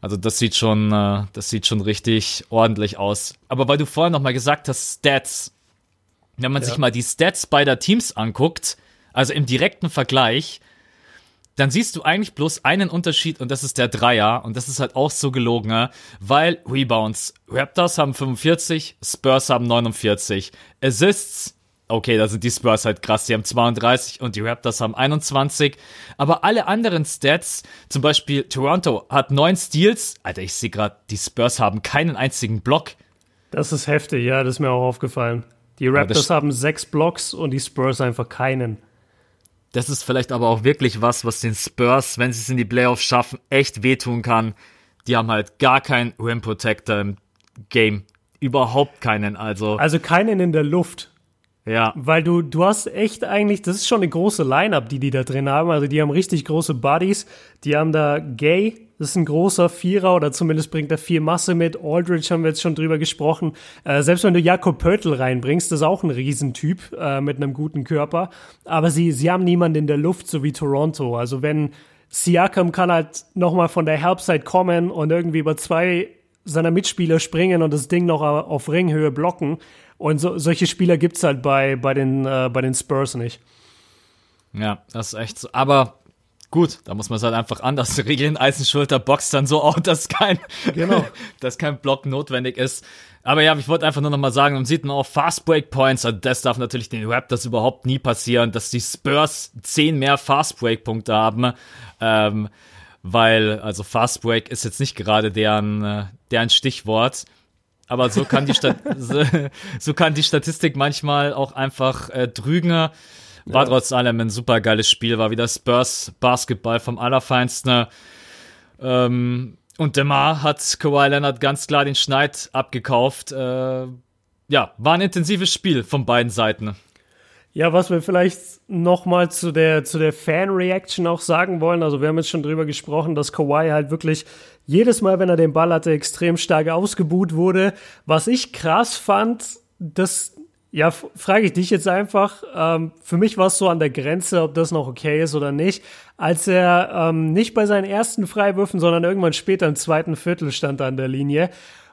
Also das sieht schon, äh, das sieht schon richtig ordentlich aus. Aber weil du vorhin noch mal gesagt hast, Stats, wenn man ja. sich mal die Stats beider Teams anguckt, also im direkten Vergleich, dann siehst du eigentlich bloß einen Unterschied und das ist der Dreier und das ist halt auch so gelogen, weil Rebounds, Raptors haben 45, Spurs haben 49, Assists, okay, da sind die Spurs halt krass, die haben 32 und die Raptors haben 21, aber alle anderen Stats, zum Beispiel Toronto hat 9 Steals, Alter, ich sehe gerade, die Spurs haben keinen einzigen Block. Das ist heftig, ja, das ist mir auch aufgefallen. Die Raptors haben sechs Blocks und die Spurs einfach keinen. Das ist vielleicht aber auch wirklich was, was den Spurs, wenn sie es in die Playoffs schaffen, echt wehtun kann. Die haben halt gar keinen Rim Protector im Game. Überhaupt keinen, also. Also keinen in der Luft. Ja. Weil du, du hast echt eigentlich, das ist schon eine große Line-Up, die die da drin haben. Also die haben richtig große Bodies. Die haben da Gay, das ist ein großer Vierer oder zumindest bringt er viel Masse mit. Aldridge haben wir jetzt schon drüber gesprochen. Äh, selbst wenn du Jakob Pörtl reinbringst, das ist auch ein Riesentyp äh, mit einem guten Körper. Aber sie, sie haben niemanden in der Luft, so wie Toronto. Also wenn Siakam kann halt nochmal von der Helpside kommen und irgendwie über zwei seiner Mitspieler springen und das Ding noch auf Ringhöhe blocken. Und so, solche Spieler gibt es halt bei, bei, den, äh, bei den Spurs nicht. Ja, das ist echt so. Aber Gut, da muss man es halt einfach anders regeln. Eisenschulter boxt dann so out, dass kein, Genau. dass kein Block notwendig ist. Aber ja, ich wollte einfach nur noch mal sagen, man sieht man auch Fast Break Points, also das darf natürlich den Raptors überhaupt nie passieren, dass die Spurs zehn mehr Fast Break Punkte haben, ähm, weil, also Fast Break ist jetzt nicht gerade deren, äh, deren Stichwort. Aber so kann die Stat so, kann die Statistik manchmal auch einfach äh, trügen. War trotz allem ein super geiles Spiel, war wieder Spurs Basketball vom Allerfeinsten. Ähm, und Demar hat Kawhi Leonard ganz klar den Schneid abgekauft. Äh, ja, war ein intensives Spiel von beiden Seiten. Ja, was wir vielleicht nochmal zu der, zu der Fan-Reaction auch sagen wollen. Also wir haben jetzt schon drüber gesprochen, dass Kawhi halt wirklich jedes Mal, wenn er den Ball hatte, extrem stark ausgebuht wurde. Was ich krass fand, das, ja, frage ich dich jetzt einfach. Ähm, für mich war es so an der Grenze, ob das noch okay ist oder nicht. Als er ähm, nicht bei seinen ersten Freiwürfen, sondern irgendwann später im zweiten Viertel stand an der Linie.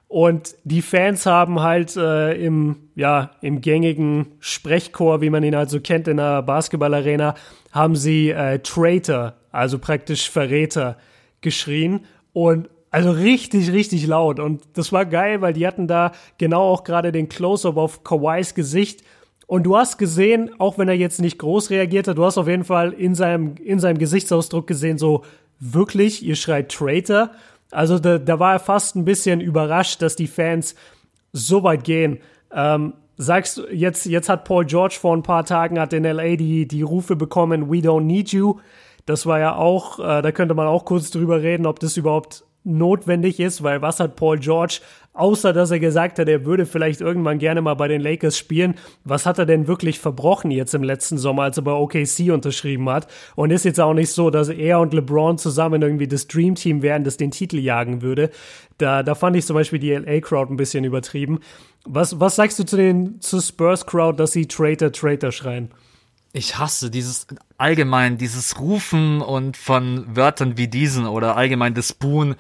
Und die Fans haben halt äh, im, ja, im gängigen Sprechchor, wie man ihn halt so kennt in der Basketballarena, haben sie äh, Traitor, also praktisch Verräter, geschrien. Und also richtig, richtig laut. Und das war geil, weil die hatten da genau auch gerade den Close-up auf Kawhis Gesicht. Und du hast gesehen, auch wenn er jetzt nicht groß reagiert hat, du hast auf jeden Fall in seinem, in seinem Gesichtsausdruck gesehen, so wirklich, ihr schreit Traitor. Also da, da war er fast ein bisschen überrascht, dass die Fans so weit gehen. Ähm, sagst du, jetzt, jetzt hat Paul George vor ein paar Tagen hat in LA die, die Rufe bekommen, we don't need you. Das war ja auch, äh, da könnte man auch kurz drüber reden, ob das überhaupt notwendig ist, weil was hat Paul George, außer dass er gesagt hat, er würde vielleicht irgendwann gerne mal bei den Lakers spielen, was hat er denn wirklich verbrochen jetzt im letzten Sommer, als er bei OKC unterschrieben hat? Und ist jetzt auch nicht so, dass er und LeBron zusammen irgendwie das Dream Team wären, das den Titel jagen würde. Da, da fand ich zum Beispiel die LA Crowd ein bisschen übertrieben. Was, was sagst du zu den zu Spurs Crowd, dass sie Traitor, Traitor schreien? Ich hasse dieses allgemein, dieses Rufen und von Wörtern wie diesen oder allgemein das Spoon.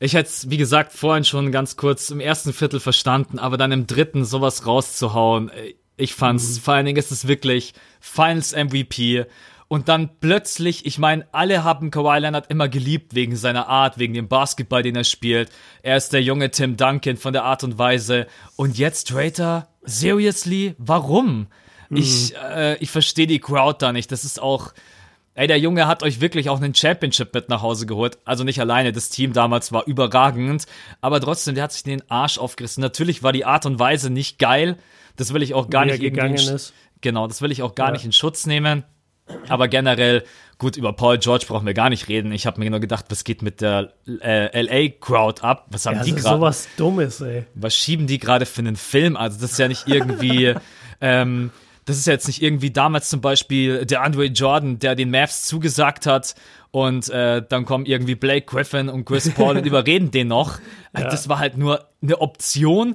Ich hätte es, wie gesagt, vorhin schon ganz kurz im ersten Viertel verstanden, aber dann im dritten sowas rauszuhauen, ich fand's, mhm. vor allen Dingen ist es wirklich Finals MVP. Und dann plötzlich, ich meine, alle haben Kawhi Leonard immer geliebt wegen seiner Art, wegen dem Basketball, den er spielt. Er ist der junge Tim Duncan von der Art und Weise. Und jetzt Traitor? Seriously? Warum? Mhm. Ich, äh, ich verstehe die Crowd da nicht. Das ist auch, ey, der Junge hat euch wirklich auch einen Championship mit nach Hause geholt. Also nicht alleine, das Team damals war überragend, aber trotzdem, der hat sich den Arsch aufgerissen. Natürlich war die Art und Weise nicht geil. Das will ich auch gar Wie nicht irgendwie. In, genau, das will ich auch gar ja. nicht in Schutz nehmen. Aber generell, gut, über Paul George brauchen wir gar nicht reden. Ich habe mir nur gedacht, was geht mit der äh, LA-Crowd ab? Was haben ja, die gerade? sowas Dummes, ey. Was schieben die gerade für einen Film? Also, das ist ja nicht irgendwie. ähm, das ist ja jetzt nicht irgendwie damals zum Beispiel der Andre Jordan, der den Mavs zugesagt hat und äh, dann kommen irgendwie Blake Griffin und Chris Paul und überreden den noch. Ja. Das war halt nur eine Option,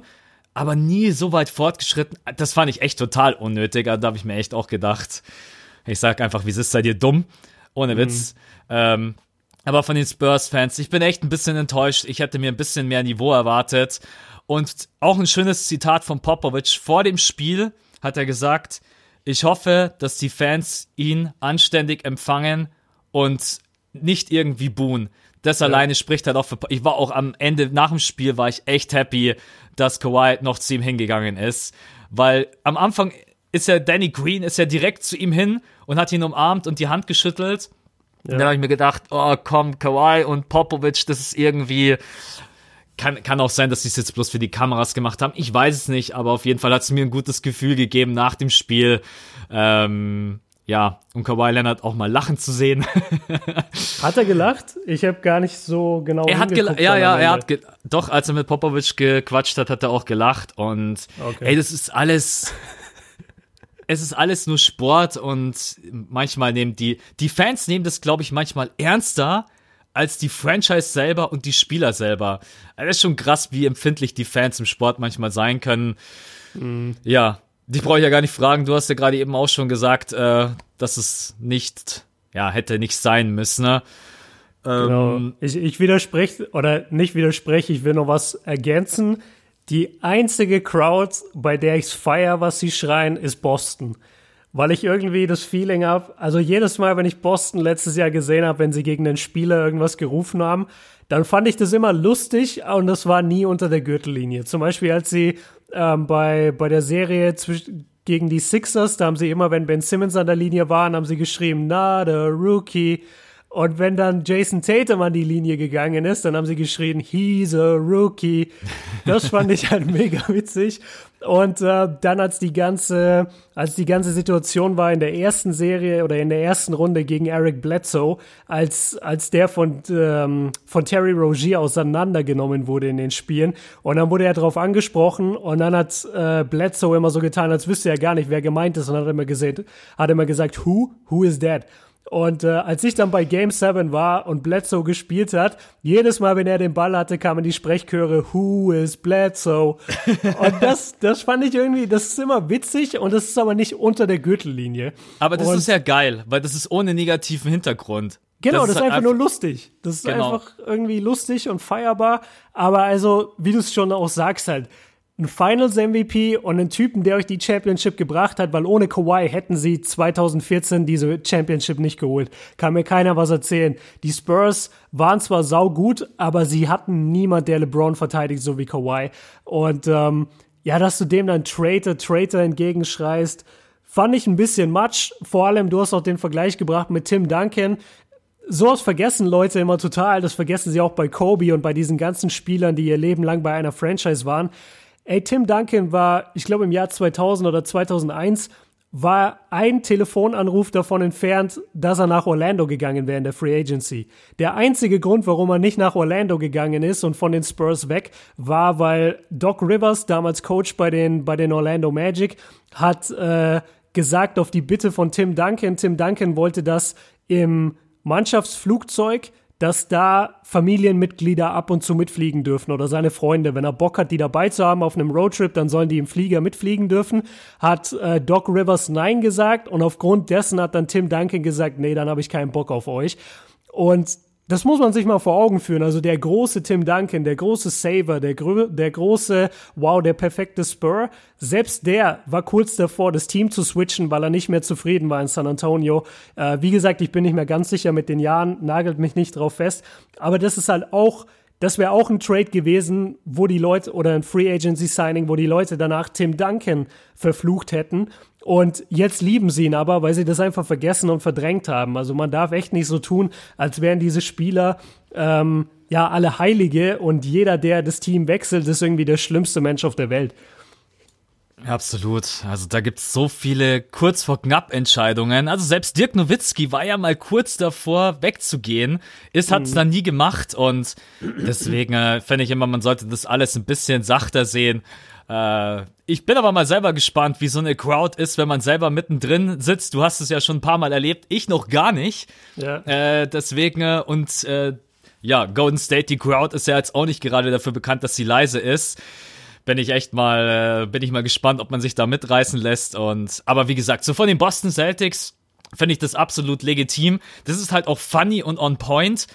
aber nie so weit fortgeschritten. Das fand ich echt total unnötig. Da habe ich mir echt auch gedacht, ich sag einfach, wie ist seid ihr dumm? Ohne Witz. Mhm. Ähm, aber von den Spurs-Fans, ich bin echt ein bisschen enttäuscht. Ich hätte mir ein bisschen mehr Niveau erwartet. Und auch ein schönes Zitat von Popovic vor dem Spiel hat er gesagt, ich hoffe, dass die Fans ihn anständig empfangen und nicht irgendwie buhen. Das ja. alleine spricht halt auch für. Ich war auch am Ende, nach dem Spiel, war ich echt happy, dass Kawhi noch zu ihm hingegangen ist. Weil am Anfang ist ja Danny Green, ist ja direkt zu ihm hin und hat ihn umarmt und die Hand geschüttelt. Ja. Und dann habe ich mir gedacht, oh komm, Kawhi und Popovic, das ist irgendwie, kann, kann auch sein, dass sie es jetzt bloß für die Kameras gemacht haben. Ich weiß es nicht, aber auf jeden Fall hat es mir ein gutes Gefühl gegeben nach dem Spiel. Ähm, ja, um Kawhi Leonard auch mal lachen zu sehen. hat er gelacht? Ich habe gar nicht so genau. Er hat gelacht, ja, ja, er hat doch, als er mit Popovic gequatscht hat, hat er auch gelacht und okay. ey, das ist alles. es ist alles nur Sport und manchmal nehmen die, die Fans nehmen das, glaube ich, manchmal ernster als die Franchise selber und die Spieler selber. Das ist schon krass, wie empfindlich die Fans im Sport manchmal sein können. Mhm. Ja, die brauche ich ja gar nicht fragen. Du hast ja gerade eben auch schon gesagt, äh, dass es nicht, ja, hätte nicht sein müssen. Ne? Genau. Ähm, ich, ich widerspreche oder nicht widerspreche, ich will noch was ergänzen. Die einzige Crowd, bei der ich feier, was sie schreien, ist Boston. Weil ich irgendwie das Feeling habe, also jedes Mal, wenn ich Boston letztes Jahr gesehen habe, wenn sie gegen den Spieler irgendwas gerufen haben, dann fand ich das immer lustig und das war nie unter der Gürtellinie. Zum Beispiel, als sie ähm, bei, bei der Serie gegen die Sixers, da haben sie immer, wenn Ben Simmons an der Linie waren, haben sie geschrieben, na, der Rookie. Und wenn dann Jason Tatum an die Linie gegangen ist, dann haben sie geschrien, he's a rookie. Das fand ich halt mega witzig. Und äh, dann als die ganze, als die ganze Situation war in der ersten Serie oder in der ersten Runde gegen Eric Bledsoe, als als der von ähm, von Terry Rogier auseinandergenommen wurde in den Spielen und dann wurde er darauf angesprochen und dann hat äh, Bledsoe immer so getan, als wüsste er gar nicht, wer gemeint ist und hat immer gesagt, hat immer gesagt, who, who is that? Und äh, als ich dann bei Game 7 war und Bledsoe gespielt hat, jedes Mal, wenn er den Ball hatte, kamen die Sprechchöre, Who is Bledsoe? und das, das fand ich irgendwie, das ist immer witzig und das ist aber nicht unter der Gürtellinie. Aber das und ist ja geil, weil das ist ohne negativen Hintergrund. Genau, das, ist ist halt einfach nur lustig. Das ist Genau. einfach irgendwie lustig und feierbar. Aber also, wie du es schon auch sagst halt, ein Finals MVP und einen Typen, der euch die Championship gebracht hat, weil ohne Kawhi hätten sie 2014 diese Championship nicht geholt. Kann mir keiner was erzählen. Die Spurs waren zwar saugut, aber sie hatten niemand, der LeBron verteidigt, so wie Kawhi. Und ähm, ja, dass du dem dann Traitor, Traitor entgegenschreist, fand ich ein bisschen matsch. Vor allem, du hast auch den Vergleich gebracht mit Tim Duncan sowas vergessen Leute immer total. Das vergessen sie auch bei Kobe und bei diesen ganzen Spielern, die ihr Leben lang bei einer Franchise waren. Ey, Tim Duncan war, ich glaube im Jahr 2000 oder 2001, war ein Telefonanruf davon entfernt, dass er nach Orlando gegangen wäre in der Free Agency. Der einzige Grund, warum er nicht nach Orlando gegangen ist und von den Spurs weg, war, weil Doc Rivers, damals Coach bei den, bei den Orlando Magic, hat äh, gesagt auf die Bitte von Tim Duncan, Tim Duncan wollte das im Mannschaftsflugzeug, dass da Familienmitglieder ab und zu mitfliegen dürfen oder seine Freunde. Wenn er Bock hat, die dabei zu haben auf einem Roadtrip, dann sollen die im Flieger mitfliegen dürfen. Hat äh, Doc Rivers Nein gesagt und aufgrund dessen hat dann Tim Duncan gesagt, nee, dann habe ich keinen Bock auf euch. Und das muss man sich mal vor Augen führen. Also der große Tim Duncan, der große Saver, der, grö der große, wow, der perfekte Spur, selbst der war kurz davor, das Team zu switchen, weil er nicht mehr zufrieden war in San Antonio. Äh, wie gesagt, ich bin nicht mehr ganz sicher mit den Jahren, nagelt mich nicht drauf fest. Aber das ist halt auch das wäre auch ein Trade gewesen, wo die Leute oder ein Free Agency Signing, wo die Leute danach Tim Duncan verflucht hätten. Und jetzt lieben sie ihn aber, weil sie das einfach vergessen und verdrängt haben. Also man darf echt nicht so tun, als wären diese Spieler ähm, ja alle Heilige und jeder, der das Team wechselt, ist irgendwie der schlimmste Mensch auf der Welt. Absolut. Also da gibt's so viele kurz vor knapp Entscheidungen. Also selbst Dirk Nowitzki war ja mal kurz davor wegzugehen, ist hat's dann nie gemacht und deswegen äh, finde ich immer, man sollte das alles ein bisschen sachter sehen. Äh, ich bin aber mal selber gespannt, wie so eine Crowd ist, wenn man selber mittendrin sitzt. Du hast es ja schon ein paar Mal erlebt, ich noch gar nicht. Ja. Äh, deswegen äh, und äh, ja, Golden State, die Crowd ist ja jetzt auch nicht gerade dafür bekannt, dass sie leise ist bin ich echt mal, äh, bin ich mal gespannt, ob man sich da mitreißen lässt. Und aber wie gesagt, so von den Boston Celtics finde ich das absolut legitim. Das ist halt auch funny und on point.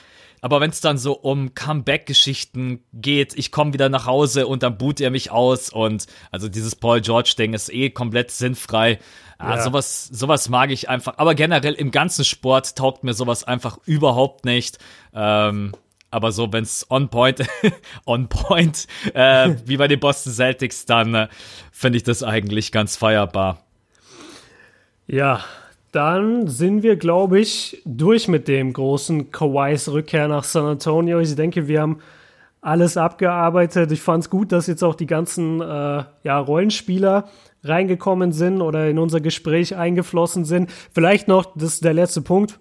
Aber wenn es dann so um Comeback-Geschichten geht, ich komme wieder nach Hause und dann boot er mich aus und also dieses Paul George-Ding ist eh komplett sinnfrei. Ah, Ja. sowas, sowas mag ich einfach. Aber generell im ganzen Sport taugt mir sowas einfach überhaupt nicht. Ähm, aber so, wenn's on point, on point, äh, wie bei den Boston Celtics, dann äh, finde ich das eigentlich ganz feierbar. Ja, dann sind wir, glaube ich, durch mit dem großen Kawhis Rückkehr nach San Antonio. Ich denke, wir haben alles abgearbeitet. Ich fand es gut, dass jetzt auch die ganzen äh, ja, Rollenspieler reingekommen sind oder in unser Gespräch eingeflossen sind. Vielleicht noch, das ist der letzte Punkt.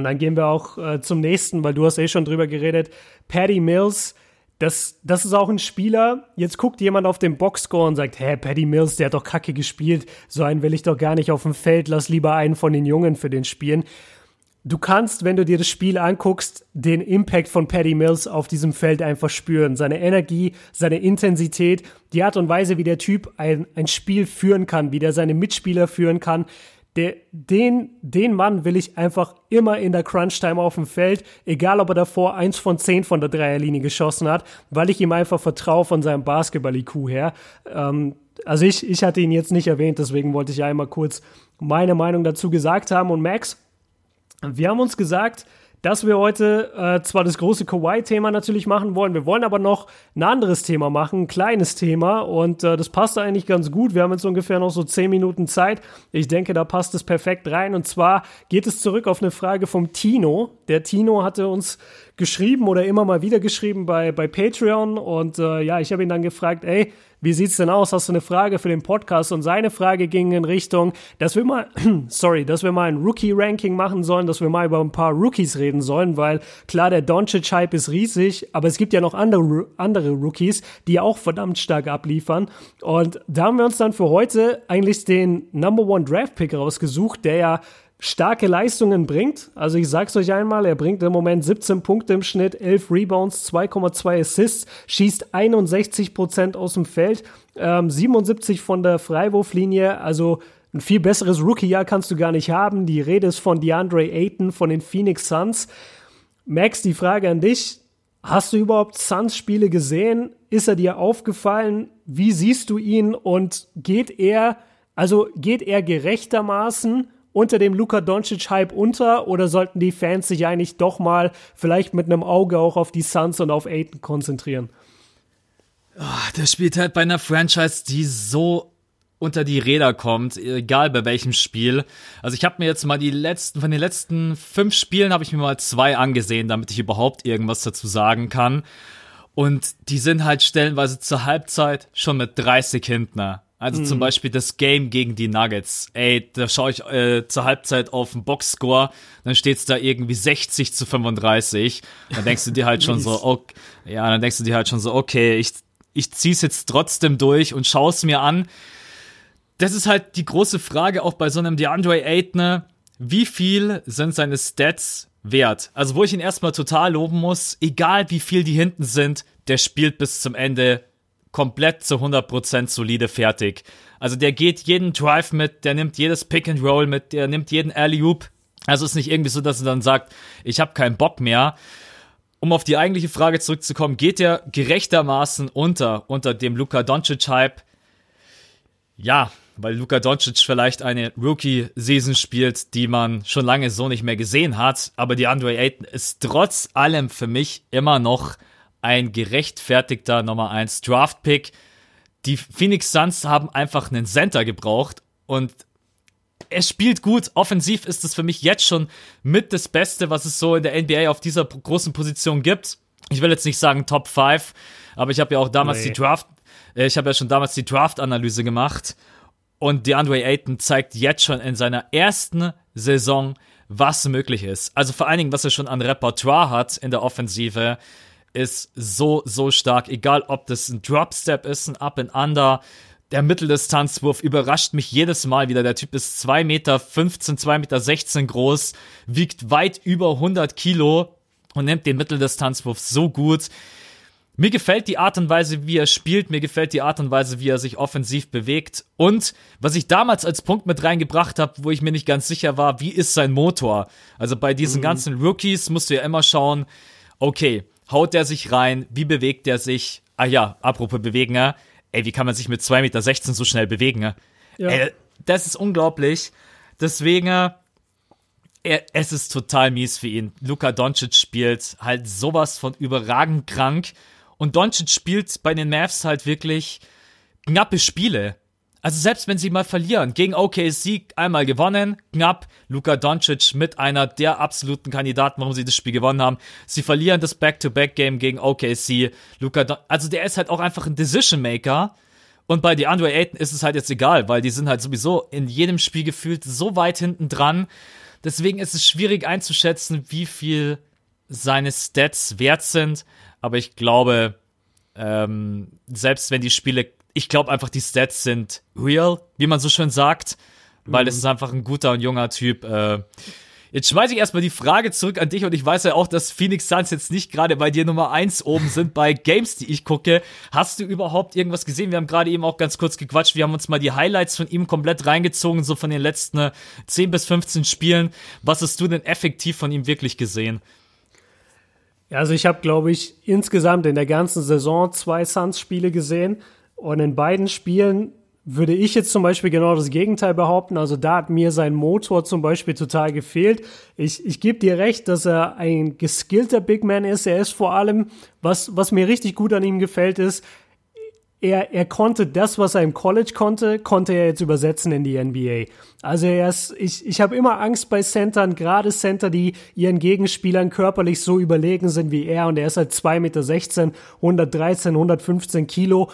Und dann gehen wir auch äh, zum nächsten, weil du hast eh schon drüber geredet. Patty Mills, das, das ist auch ein Spieler. Jetzt guckt jemand auf den Boxscore und sagt, hä, Patty Mills, der hat doch kacke gespielt. So einen will ich doch gar nicht auf dem Feld. Lass lieber einen von den Jungen für den spielen. Du kannst, wenn du dir das Spiel anguckst, den Impact von Patty Mills auf diesem Feld einfach spüren. Seine Energie, seine Intensität, die Art und Weise, wie der Typ ein, ein Spiel führen kann, wie der seine Mitspieler führen kann. Der, den, den Mann will ich einfach immer in der Crunch-Time auf dem Feld, egal ob er davor eins von zehn von der Dreierlinie geschossen hat, weil ich ihm einfach vertraue von seinem Basketball-IQ her. Ähm, Also ich, ich hatte ihn jetzt nicht erwähnt, deswegen wollte ich einmal kurz meine Meinung dazu gesagt haben. Und Max, wir haben uns gesagt, dass wir heute äh, zwar das große Kawaii-Thema natürlich machen wollen, wir wollen aber noch ein anderes Thema machen, ein kleines Thema und äh, das passt eigentlich ganz gut. Wir haben jetzt ungefähr noch so zehn Minuten Zeit. Ich denke, da passt es perfekt rein und zwar geht es zurück auf eine Frage vom Tino. Der Tino hatte uns geschrieben oder immer mal wieder geschrieben bei, bei Patreon und äh, ja, ich habe ihn dann gefragt, ey, wie sieht's denn aus? Hast du eine Frage für den Podcast? Und seine Frage ging in Richtung, dass wir mal, sorry, dass wir mal ein Rookie-Ranking machen sollen, dass wir mal über ein paar Rookies reden sollen, weil klar, der Doncic-Hype ist riesig, aber es gibt ja noch andere, andere Rookies, die auch verdammt stark abliefern. Und da haben wir uns dann für heute eigentlich den Number One Draft Pick rausgesucht, der ja starke Leistungen bringt. Also ich sag's euch einmal, er bringt im Moment 17 Punkte im Schnitt, 11 Rebounds, 2,2 Assists, schießt 61 Prozent aus dem Feld, ähm, 77 von der Freiwurflinie, also ein viel besseres Rookie-Jahr kannst du gar nicht haben. Die Rede ist von DeAndre Ayton von den Phoenix Suns. Max, die Frage an dich. Hast du überhaupt Suns-Spiele gesehen? Ist er dir aufgefallen? Wie siehst du ihn? Und geht er, also geht er gerechtermaßen unter dem Luka Doncic-Hype unter oder sollten die Fans sich eigentlich doch mal vielleicht mit einem Auge auch auf die Suns und auf Aiton konzentrieren? Oh, der spielt halt bei einer Franchise, die so unter die Räder kommt, egal bei welchem Spiel. Also ich habe mir jetzt mal die letzten, von den letzten fünf Spielen habe ich mir mal zwei angesehen, damit ich überhaupt irgendwas dazu sagen kann. Und die sind halt stellenweise zur Halbzeit schon mit 30 Hintner. Also mhm. zum Beispiel das Game gegen die Nuggets. Ey, da schaue ich äh, zur Halbzeit auf den Boxscore, dann steht's da irgendwie 60 zu 35. Dann denkst du dir halt schon so, okay, ja, dann denkst du dir halt schon so, okay, ich, ich zieh's jetzt trotzdem durch und schau's mir an. Das ist halt die große Frage auch bei so einem DeAndre Ayton. Wie viel sind seine Stats wert? Also wo ich ihn erstmal total loben muss, egal wie viel die hinten sind, der spielt bis zum Ende komplett zu 100% solide fertig. Also der geht jeden Drive mit, der nimmt jedes Pick and Roll mit, der nimmt jeden Alley-Oop. Also ist nicht irgendwie so, dass er dann sagt, ich habe keinen Bock mehr. Um auf die eigentliche Frage zurückzukommen, geht der gerechtermaßen unter, unter dem Luka Doncic-Hype? Ja, weil Luka Doncic vielleicht eine Rookie-Season spielt, die man schon lange so nicht mehr gesehen hat. Aber die Andre Ayton ist trotz allem für mich immer noch ein gerechtfertigter Nummer 1 Draft Pick. Die Phoenix Suns haben einfach einen Center gebraucht und er spielt gut. Offensiv ist es für mich jetzt schon mit das Beste, was es so in der NBA auf dieser großen Position gibt. Ich will jetzt nicht sagen Top 5, aber ich habe ja auch damals nee. die Draft, äh, ich habe ja schon damals die Draft-Analyse gemacht und DeAndre Ayton zeigt jetzt schon in seiner ersten Saison, was möglich ist. Also vor allen Dingen, was er schon an Repertoire hat in der Offensive ist so, so stark. Egal, ob das ein Dropstep ist, ein Up and Under. Der Mitteldistanzwurf überrascht mich jedes Mal wieder. Der Typ ist 2 Meter 15, 2 Meter 16 groß, wiegt weit über 100 Kilo und nimmt den Mitteldistanzwurf so gut. Mir gefällt die Art und Weise, wie er spielt. Mir gefällt die Art und Weise, wie er sich offensiv bewegt. Und was ich damals als Punkt mit reingebracht habe, wo ich mir nicht ganz sicher war, wie ist sein Motor? Also bei diesen mhm. ganzen Rookies musst du ja immer schauen, okay, haut der sich rein? Wie bewegt der sich? Ah ja, apropos bewegen, ey, wie kann man sich mit 2,16 Meter so schnell bewegen? Ja. Ey, das ist unglaublich. Deswegen, er, es ist total mies für ihn. Luka Doncic spielt halt sowas von überragend krank. Und Doncic spielt bei den Mavs halt wirklich knappe Spiele. Also selbst wenn sie mal verlieren, gegen OKC einmal gewonnen, knapp, Luka Doncic mit einer der absoluten Kandidaten, warum sie das Spiel gewonnen haben. Sie verlieren das Back-to-Back-Game gegen OKC. Luka, Don also der ist halt auch einfach ein Decision-Maker. Und bei DeAndre Ayton ist es halt jetzt egal, weil die sind halt sowieso in jedem Spiel gefühlt so weit hinten dran. Deswegen ist es schwierig einzuschätzen, wie viel seine Stats wert sind. Aber ich glaube, ähm, selbst wenn die Spiele ich glaube einfach, die Stats sind real, wie man so schön sagt, weil es mhm. ist einfach ein guter und junger Typ. Äh, Jetzt schmeiße ich erstmal die Frage zurück an dich und ich weiß ja auch, dass Phoenix Suns jetzt nicht gerade bei dir Nummer eins oben sind bei Games, die ich gucke. Hast du überhaupt irgendwas gesehen? Wir haben gerade eben auch ganz kurz gequatscht. Wir haben uns mal die Highlights von ihm komplett reingezogen, so von den letzten 10 äh, bis 15 Spielen. Was hast du denn effektiv von ihm wirklich gesehen? Ja, also ich habe, glaube ich, insgesamt in der ganzen Saison zwei Suns-Spiele gesehen. Und in beiden Spielen würde ich jetzt zum Beispiel genau das Gegenteil behaupten. Also da hat mir sein Motor zum Beispiel total gefehlt. Ich, ich gebe dir recht, dass er ein geskillter Big Man ist. Er ist vor allem, was, was mir richtig gut an ihm gefällt, ist, er, er konnte das, was er im College konnte, konnte er jetzt übersetzen in die NBA. Also er ist, ich, ich habe immer Angst bei Centern, gerade Center, die ihren Gegenspielern körperlich so überlegen sind wie er und er ist halt 2,16 Meter, 113, 115 Kilo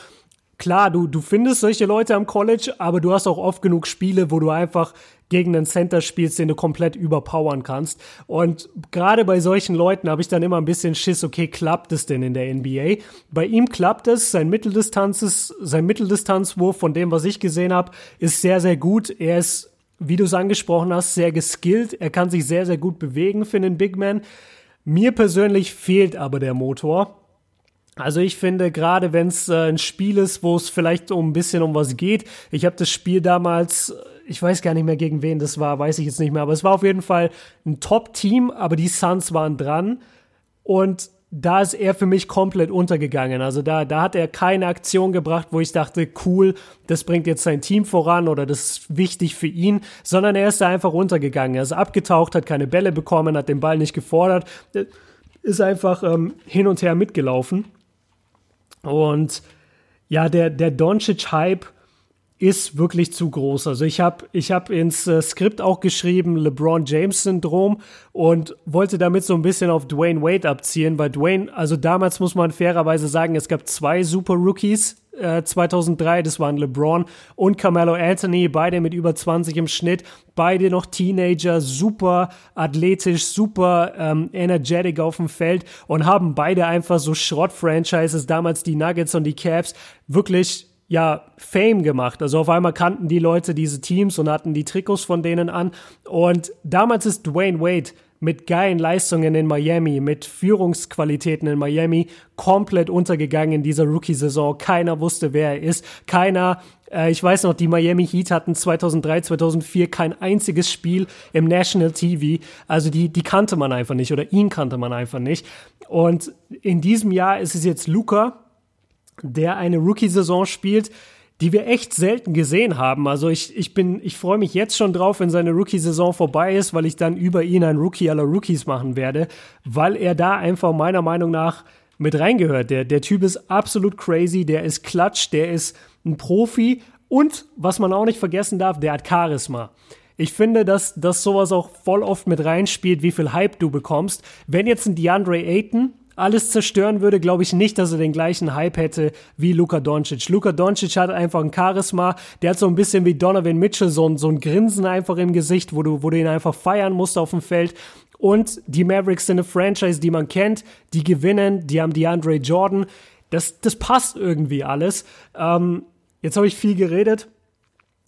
klar, du, du findest solche Leute am College, aber du hast auch oft genug Spiele, wo du einfach gegen einen Center spielst, den du komplett überpowern kannst. Und gerade bei solchen Leuten habe ich dann immer ein bisschen Schiss, okay, klappt es denn in der NBA? Bei ihm klappt es, sein Mitteldistanz ist, sein Mitteldistanzwurf von dem, was ich gesehen habe, ist sehr, sehr gut. Er ist, wie du es angesprochen hast, sehr geskillt. Er kann sich sehr, sehr gut bewegen für einen Big Man. Mir persönlich fehlt aber der Motor. Also ich finde, gerade wenn es äh, ein Spiel ist, wo es vielleicht um ein bisschen um was geht, ich habe das Spiel damals, ich weiß gar nicht mehr gegen wen das war, weiß ich jetzt nicht mehr, aber es war auf jeden Fall ein Top-Team, aber die Suns waren dran und da ist er für mich komplett untergegangen. Also da, da hat er keine Aktion gebracht, wo ich dachte, cool, das bringt jetzt sein Team voran oder das ist wichtig für ihn, sondern er ist da einfach untergegangen. Er ist abgetaucht, hat keine Bälle bekommen, hat den Ball nicht gefordert, ist einfach ähm, hin und her mitgelaufen. Und ja, der, der Doncic-Hype ist wirklich zu groß. Also ich habe ich hab ins äh, Skript auch geschrieben LeBron James Syndrom und wollte damit so ein bisschen auf Dwayne Wade abziehen, weil Dwayne, also damals muss man fairerweise sagen, es gab zwei Super Rookies 2003, äh, das waren LeBron und Carmelo Anthony, beide mit über 20 im Schnitt, beide noch Teenager, super athletisch, super ähm, energetic auf dem Feld und haben beide einfach so Schrott-Franchises, damals die Nuggets und die Cavs, wirklich ja, Fame gemacht. Also auf einmal kannten die Leute diese Teams und hatten die Trikots von denen an. Und damals ist Dwayne Wade mit geilen Leistungen in Miami, mit Führungsqualitäten in Miami komplett untergegangen in dieser Rookie-Saison. Keiner wusste, wer er ist. Keiner, äh, ich weiß noch, die Miami Heat hatten 2003, 2004 kein einziges Spiel im National TV. Also die, die kannte man einfach nicht oder ihn kannte man einfach nicht. Und in diesem Jahr ist es jetzt Luca, der eine Rookie-Saison spielt, die wir echt selten gesehen haben. Also ich, ich bin, ich freue mich jetzt schon drauf, wenn seine Rookie-Saison vorbei ist, weil ich dann über ihn ein Rookie aller Rookies machen werde, weil er da einfach meiner Meinung nach mit reingehört. Der, der Typ ist absolut crazy, der ist klatsch, der ist ein Profi und was man auch nicht vergessen darf, der hat Charisma. Ich finde, dass, dass sowas auch voll oft mit reinspielt, wie viel Hype du bekommst. Wenn jetzt ein DeAndre Ayton alles zerstören würde, glaube ich nicht, dass er den gleichen Hype hätte wie Luka Doncic. Luka Doncic hat einfach ein Charisma, der hat so ein bisschen wie Donovan Mitchell, so ein, so ein Grinsen einfach im Gesicht, wo du, wo du ihn einfach feiern musst auf dem Feld. Und die Mavericks sind eine Franchise, die man kennt, die gewinnen, die haben DeAndre Jordan. Das, das passt irgendwie alles. Ähm, jetzt habe ich viel geredet.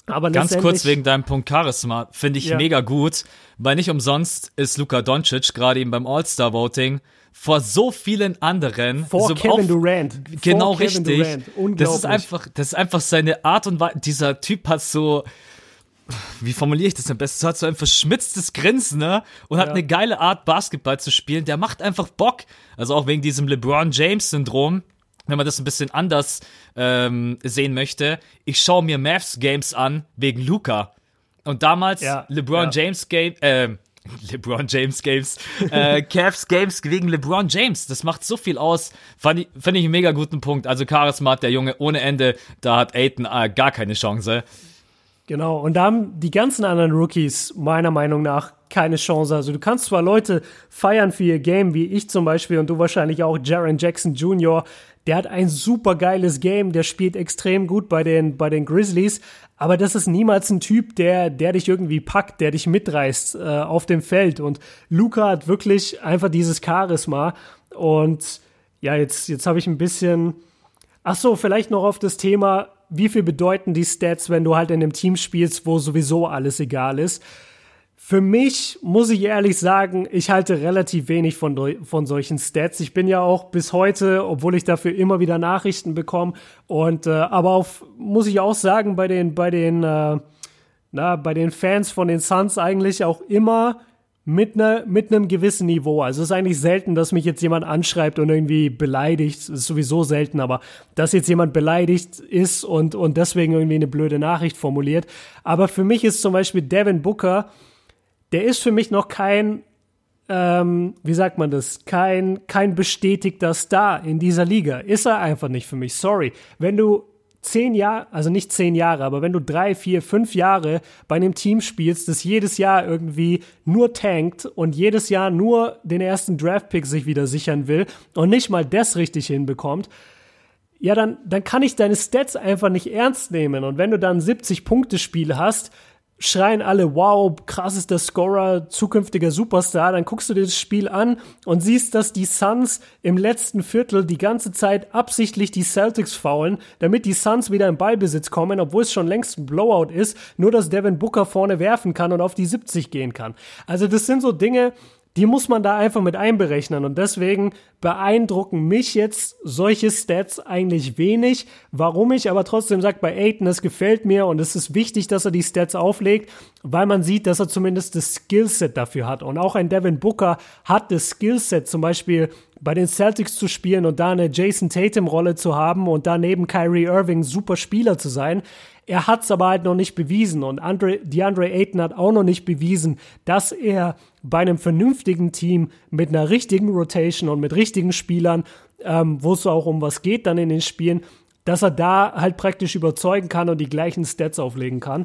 Aber Ganz kurz wegen deinem Punkt Charisma, finde ich ja. mega gut, weil nicht umsonst ist Luka Doncic gerade eben beim All-Star-Voting vor so vielen anderen. Vor so Kevin auf, Durant. Genau vor richtig. Durant. Das ist einfach, das ist einfach seine Art und Weise. Dieser Typ hat so, wie formuliere ich das am besten? So hat so ein verschmitztes Grinsen, ne? Und hat ja. eine geile Art, Basketball zu spielen. Der macht einfach Bock. Also auch wegen diesem LeBron James-Syndrom. Wenn man das ein bisschen anders ähm, sehen möchte, ich schaue mir Mavs Games an wegen Luca. Und damals ja, LeBron ja. James Game, äh, LeBron James Games, äh, Cavs Games wegen LeBron James. Das macht so viel aus. Fand ich, fand ich einen mega guten Punkt. Also Charisma hat der Junge ohne Ende. Da hat Aiton äh, gar keine Chance. Genau. Und da haben die ganzen anderen Rookies meiner Meinung nach keine Chance. Also du kannst zwar Leute feiern für ihr Game, wie ich zum Beispiel und du wahrscheinlich auch, Jaron Jackson Jr., der hat ein super geiles Game, der spielt extrem gut bei den, bei den Grizzlies, aber das ist niemals ein Typ, der, der dich irgendwie packt, der dich mitreißt äh, auf dem Feld. Und Luca hat wirklich einfach dieses Charisma. Und ja, jetzt, jetzt habe ich ein bisschen. Ach so, vielleicht noch auf das Thema, wie viel bedeuten die Stats, wenn du halt in einem Team spielst, wo sowieso alles egal ist. Für mich muss ich ehrlich sagen, ich halte relativ wenig von, von solchen Stats. Ich bin ja auch bis heute, obwohl ich dafür immer wieder Nachrichten bekomme. Und äh, aber auf, muss ich auch sagen, bei den, bei den, äh, na, bei den Fans von den Suns eigentlich auch immer mit, einer, mit einem gewissen Niveau. Also es ist eigentlich selten, dass mich jetzt jemand anschreibt und irgendwie beleidigt. Ist sowieso selten, aber dass jetzt jemand beleidigt ist und, und deswegen irgendwie eine blöde Nachricht formuliert. Aber für mich ist zum Beispiel Devin Booker, der ist für mich noch kein, ähm, wie sagt man das, kein, kein bestätigter Star in dieser Liga. Ist er einfach nicht für mich. Sorry. Wenn du zehn Jahre, also nicht zehn Jahre, aber wenn du drei, vier, fünf Jahre bei einem Team spielst, das jedes Jahr irgendwie nur tankt und jedes Jahr nur den ersten Draftpick sich wieder sichern will und nicht mal das richtig hinbekommt, ja, dann, dann kann ich deine Stats einfach nicht ernst nehmen. Und wenn du dann 70-Punkte-Spiel hast, schreien alle, wow, krass ist der Scorer, zukünftiger Superstar, dann guckst du dir das Spiel an und siehst, dass die Suns im letzten Viertel die ganze Zeit absichtlich die Celtics faulen, damit die Suns wieder im Ballbesitz kommen, obwohl es schon längst ein Blowout ist, nur dass Devin Booker vorne werfen kann und auf die 70 gehen kann. Also das sind so Dinge, die muss man da einfach mit einberechnen. Und deswegen beeindrucken mich jetzt solche Stats eigentlich wenig. Warum ich aber trotzdem sage, bei Aiden, es gefällt mir und es ist wichtig, dass er die Stats auflegt, weil man sieht, dass er zumindest das Skillset dafür hat. Und auch ein Devin Booker hat das Skillset, zum Beispiel bei den Celtics zu spielen und da eine Jason Tatum-Rolle zu haben und da neben Kyrie Irving super Spieler zu sein. Er hat es aber halt noch nicht bewiesen und Andre, DeAndre Ayton hat auch noch nicht bewiesen, dass er bei einem vernünftigen Team mit einer richtigen Rotation und mit richtigen Spielern, ähm, wo es auch um was geht dann in den Spielen, dass er da halt praktisch überzeugen kann und die gleichen Stats auflegen kann.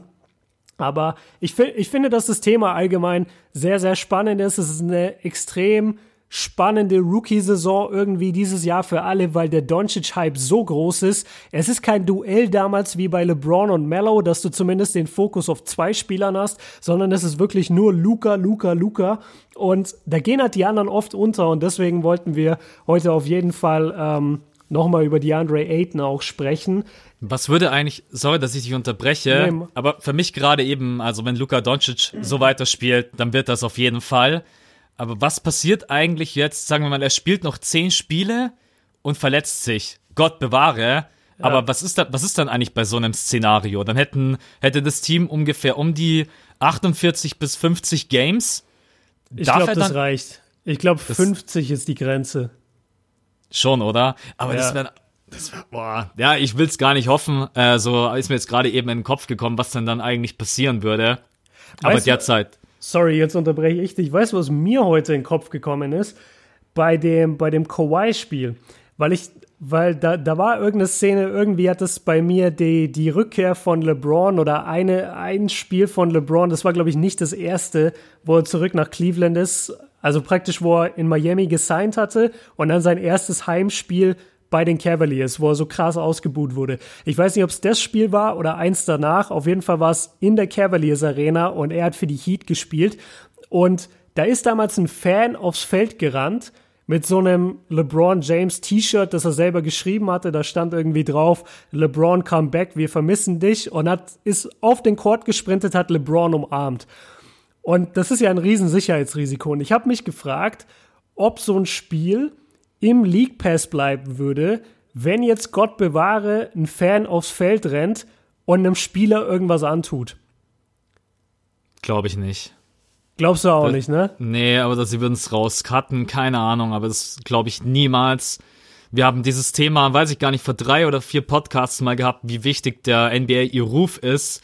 Aber ich, ich finde, dass das Thema allgemein sehr, sehr spannend ist. Es ist eine extrem spannende Rookie-Saison irgendwie dieses Jahr für alle, weil der Doncic-Hype so groß ist. Es ist kein Duell damals wie bei LeBron und Mello, dass du zumindest den Fokus auf zwei Spielern hast, sondern es ist wirklich nur Luca, Luca, Luca. Und da gehen halt die anderen oft unter und deswegen wollten wir heute auf jeden Fall ähm, nochmal über DeAndre Ayton auch sprechen. Was würde eigentlich, sorry, dass ich dich unterbreche, nee. aber für mich gerade eben, also wenn Luca Doncic so weiterspielt, dann wird das auf jeden Fall. Aber was passiert eigentlich jetzt? Sagen wir mal, er spielt noch zehn Spiele und verletzt sich. Gott bewahre. Ja. Aber was ist, da, was ist dann eigentlich bei so einem Szenario? Dann hätten, hätte das Team ungefähr um die 48 bis 50 Games. Ich glaube, das reicht. Ich glaube, 50 ist die Grenze. Schon, oder? Aber ja. das wäre boah, ja, ich will es gar nicht hoffen. Äh, so ist mir jetzt gerade eben in den Kopf gekommen, was denn dann eigentlich passieren würde. Aber weißt derzeit. Sorry, jetzt unterbreche ich dich. Weißt du, was mir heute in den Kopf gekommen ist? Bei dem, bei dem Kawhi-Spiel. Weil ich, weil da, da war irgendeine Szene, irgendwie hat es bei mir die, die Rückkehr von LeBron oder eine, ein Spiel von LeBron, das war, glaube ich, nicht das erste, wo er zurück nach Cleveland ist. Also praktisch, wo er in Miami gesigned hatte und dann sein erstes Heimspiel bei den Cavaliers, wo er so krass ausgebuht wurde. Ich weiß nicht, ob es das Spiel war oder eins danach. Auf jeden Fall war es in der Cavaliers Arena und er hat für die Heat gespielt. Und da ist damals ein Fan aufs Feld gerannt mit so einem LeBron James T-Shirt, das er selber geschrieben hatte. Da stand irgendwie drauf, LeBron come back, wir vermissen dich. Und hat, ist auf den Court gesprintet, hat LeBron umarmt. Und das ist ja ein Riesensicherheitsrisiko. Und ich habe mich gefragt, ob so ein Spiel im League Pass bleiben würde, wenn jetzt Gott bewahre ein Fan aufs Feld rennt und einem Spieler irgendwas antut. Glaube ich nicht. Glaubst du auch das, nicht, ne? Nee, aber dass sie würden es rauscutten, keine Ahnung, aber das glaube ich niemals. Wir haben dieses Thema, weiß ich gar nicht, vor drei oder vier Podcasts mal gehabt, wie wichtig der NBA ihr Ruf ist.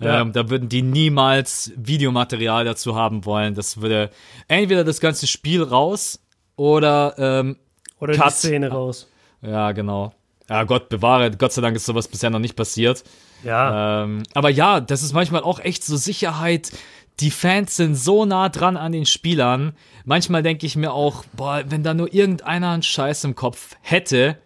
Ja. Ähm, da würden die niemals Videomaterial dazu haben wollen. Das würde entweder das ganze Spiel raus oder ähm, oder Cut. die Szene raus. Ja, genau. Ja, Gott bewahre, Gott sei Dank ist sowas bisher noch nicht passiert. Ja. Ähm, aber ja, das ist manchmal auch echt so Sicherheit. Die Fans sind so nah dran an den Spielern. Manchmal denke ich mir auch, boah, wenn da nur irgendeiner einen Scheiß im Kopf hätte.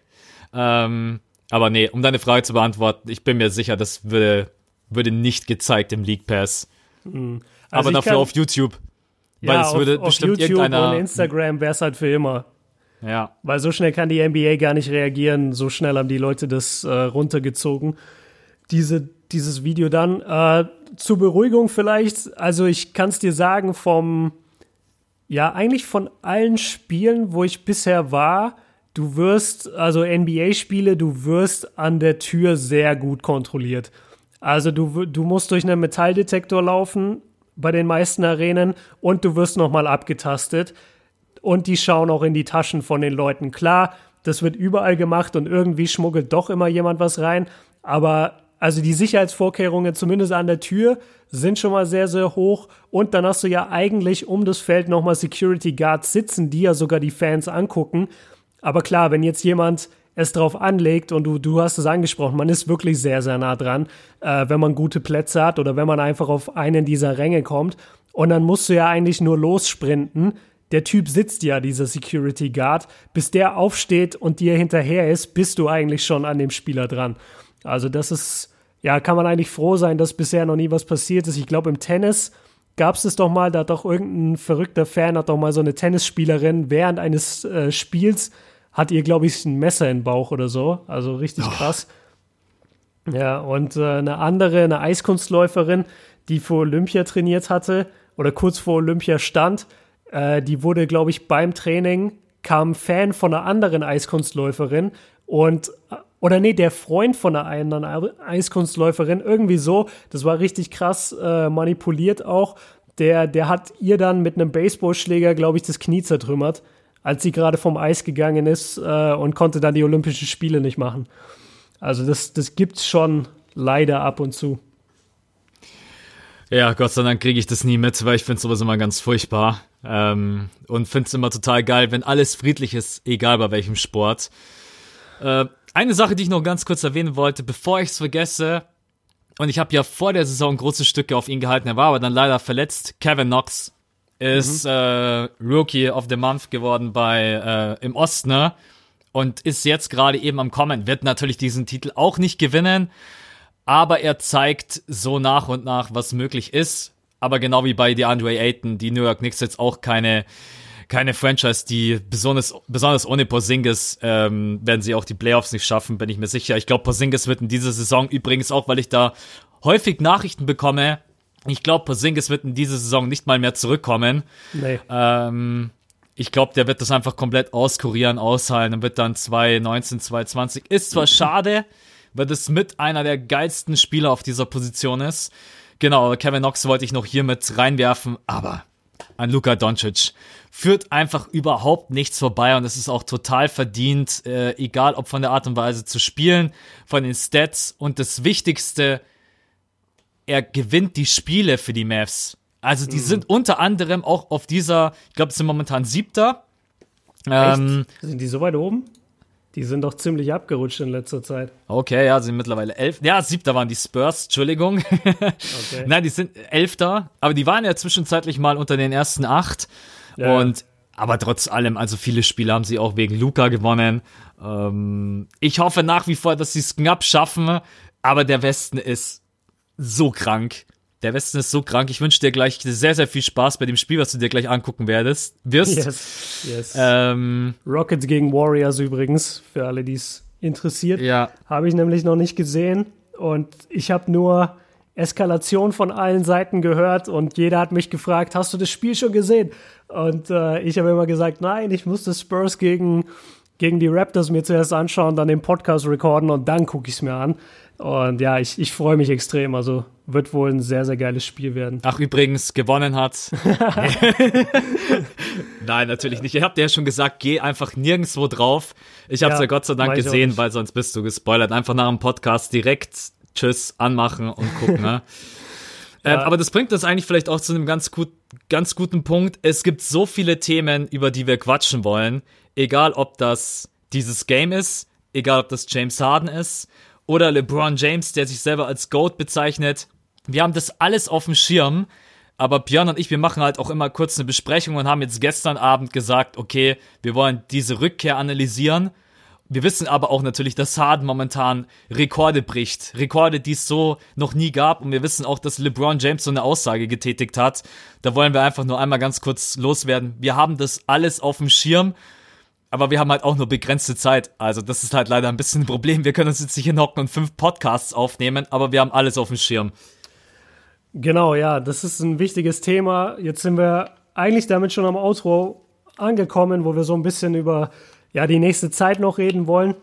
Ähm, aber nee, um deine Frage zu beantworten, ich bin mir sicher, das würde, würde nicht gezeigt im League Pass. Mhm. Also aber dafür auf YouTube. Weil ja, es würde auf, bestimmt auf YouTube irgendeiner. Und Instagram wäre es halt für immer. Ja. Weil so schnell kann die NBA gar nicht reagieren. So schnell haben die Leute das äh, runtergezogen. Diese, dieses Video dann. Äh, zur Beruhigung vielleicht. Also ich kann es dir sagen, vom, ja, eigentlich von allen Spielen, wo ich bisher war, du wirst, also NBA-Spiele, du wirst an der Tür sehr gut kontrolliert. Also du, du musst durch einen Metalldetektor laufen, bei den meisten Arenen und du wirst nochmal abgetastet. Und die schauen auch in die Taschen von den Leuten. Klar, das wird überall gemacht und irgendwie schmuggelt doch immer jemand was rein. Aber also die Sicherheitsvorkehrungen, zumindest an der Tür, sind schon mal sehr, sehr hoch. Und dann hast du ja eigentlich um das Feld nochmal Security Guards sitzen, die ja sogar die Fans angucken. Aber klar, wenn jetzt jemand es drauf anlegt und du, du hast es angesprochen, man ist wirklich sehr, sehr nah dran, äh, wenn man gute Plätze hat oder wenn man einfach auf einen dieser Ränge kommt. Und dann musst du ja eigentlich nur lossprinten. Der Typ sitzt ja, dieser Security Guard. Bis der aufsteht und dir hinterher ist, bist du eigentlich schon an dem Spieler dran. Also das ist, ja, kann man eigentlich froh sein, dass bisher noch nie was passiert ist. Ich glaube, im Tennis gab es das doch mal, da hat doch irgendein verrückter Fan, hat doch mal so eine Tennisspielerin während eines äh, Spiels hat ihr, glaube ich, ein Messer im Bauch oder so. Also richtig oh. krass. Ja, und äh, eine andere, eine Eiskunstläuferin, die vor Olympia trainiert hatte oder kurz vor Olympia stand, äh, die wurde, glaube ich, beim Training, kam Fan von einer anderen Eiskunstläuferin und äh, oder nee, der Freund von einer anderen Eiskunstläuferin, irgendwie so, das war richtig krass äh, manipuliert auch. Der, der hat ihr dann mit einem Baseballschläger, glaube ich, das Knie zertrümmert als sie gerade vom Eis gegangen ist äh, und konnte dann die Olympischen Spiele nicht machen. Also das, das gibt's schon leider ab und zu. Ja, Gott sei Dank kriege ich das nie mit, weil ich finde sowas immer ganz furchtbar. Ähm, und finde es immer total geil, wenn alles friedlich ist, egal bei welchem Sport. Äh, eine Sache, die ich noch ganz kurz erwähnen wollte, bevor ich es vergesse, und ich habe ja vor der Saison große Stücke auf ihn gehalten, er war aber dann leider verletzt, Kevin Knox ist mhm. äh, Rookie of the Month geworden bei äh, im Osten ne? und ist jetzt gerade eben am Kommen. Wird natürlich diesen Titel auch nicht gewinnen, aber er zeigt so nach und nach, was möglich ist. Aber genau wie bei DeAndre Ayton, die New York Knicks jetzt auch keine keine Franchise, die besonders besonders ohne Porzingis ähm, werden sie auch die Playoffs nicht schaffen, bin ich mir sicher. Ich glaube, Porzingis wird in dieser Saison übrigens auch, weil ich da häufig Nachrichten bekomme, ich glaube, Porzingis wird in dieser Saison nicht mal mehr zurückkommen. Nee. Ähm, ich glaube, der wird das einfach komplett auskurieren, ausheilen und wird dann 2019, 2020. Ist zwar schade, weil das mit einer der geilsten Spieler auf dieser Position ist. Genau, Kevin Knox wollte ich noch hier mit reinwerfen, aber an Luka Doncic führt einfach überhaupt nichts vorbei und es ist auch total verdient, äh, egal ob von der Art und Weise zu spielen, von den Stats und das Wichtigste, er gewinnt die Spiele für die Mavs. Also die mhm. sind unter anderem auch auf dieser, ich glaube, es sind momentan siebter. Ähm, sind die so weit oben? Die sind doch ziemlich abgerutscht in letzter Zeit. Okay, ja, sind mittlerweile elf. Ja, siebter waren die Spurs, Entschuldigung. Okay. Nein, die sind elfter, aber die waren ja zwischenzeitlich mal unter den ersten acht. Ja. Und aber trotz allem, also viele Spiele haben sie auch wegen Luca gewonnen. Ähm, ich hoffe nach wie vor, dass sie es knapp schaffen, aber der Westen ist so krank. Der Westen ist so krank. Ich wünsche dir gleich sehr, sehr viel Spaß bei dem Spiel, was du dir gleich angucken werdest, wirst. Yes, yes. Ähm, Rockets gegen Warriors übrigens, für alle, die es interessiert. Ja. Habe ich nämlich noch nicht gesehen. Und ich habe nur Eskalation von allen Seiten gehört und jeder hat mich gefragt, hast du das Spiel schon gesehen? Und äh, ich habe immer gesagt, nein, ich muss das Spurs gegen, gegen die Raptors mir zuerst anschauen, dann den Podcast recorden und dann gucke ich es mir an. Und ja, ich, ich freue mich extrem. Also wird wohl ein sehr, sehr geiles Spiel werden. Ach, übrigens, gewonnen hat. Nein, natürlich nicht. Ihr habt ja schon gesagt, geh einfach nirgendwo drauf. Ich habe es ja, ja, Gott sei Dank gesehen, weil sonst bist du gespoilert. Einfach nach dem Podcast direkt Tschüss anmachen und gucken. ne? ja. ähm, aber das bringt uns eigentlich vielleicht auch zu einem ganz, gut, ganz guten Punkt. Es gibt so viele Themen, über die wir quatschen wollen. Egal, ob das dieses Game ist, egal, ob das James Harden ist oder LeBron James, der sich selber als GOAT bezeichnet. Wir haben das alles auf dem Schirm. Aber Björn und ich, wir machen halt auch immer kurz eine Besprechung und haben jetzt gestern Abend gesagt, okay, wir wollen diese Rückkehr analysieren. Wir wissen aber auch natürlich, dass Harden momentan Rekorde bricht. Rekorde, die es so noch nie gab. Und wir wissen auch, dass LeBron James so eine Aussage getätigt hat. Da wollen wir einfach nur einmal ganz kurz loswerden. Wir haben das alles auf dem Schirm aber wir haben halt auch nur begrenzte Zeit. Also das ist halt leider ein bisschen ein Problem. Wir können uns jetzt nicht hinhocken und fünf Podcasts aufnehmen, aber wir haben alles auf dem Schirm. Genau, ja, das ist ein wichtiges Thema. Jetzt sind wir eigentlich damit schon am Outro angekommen, wo wir so ein bisschen über ja, die nächste Zeit noch reden wollen.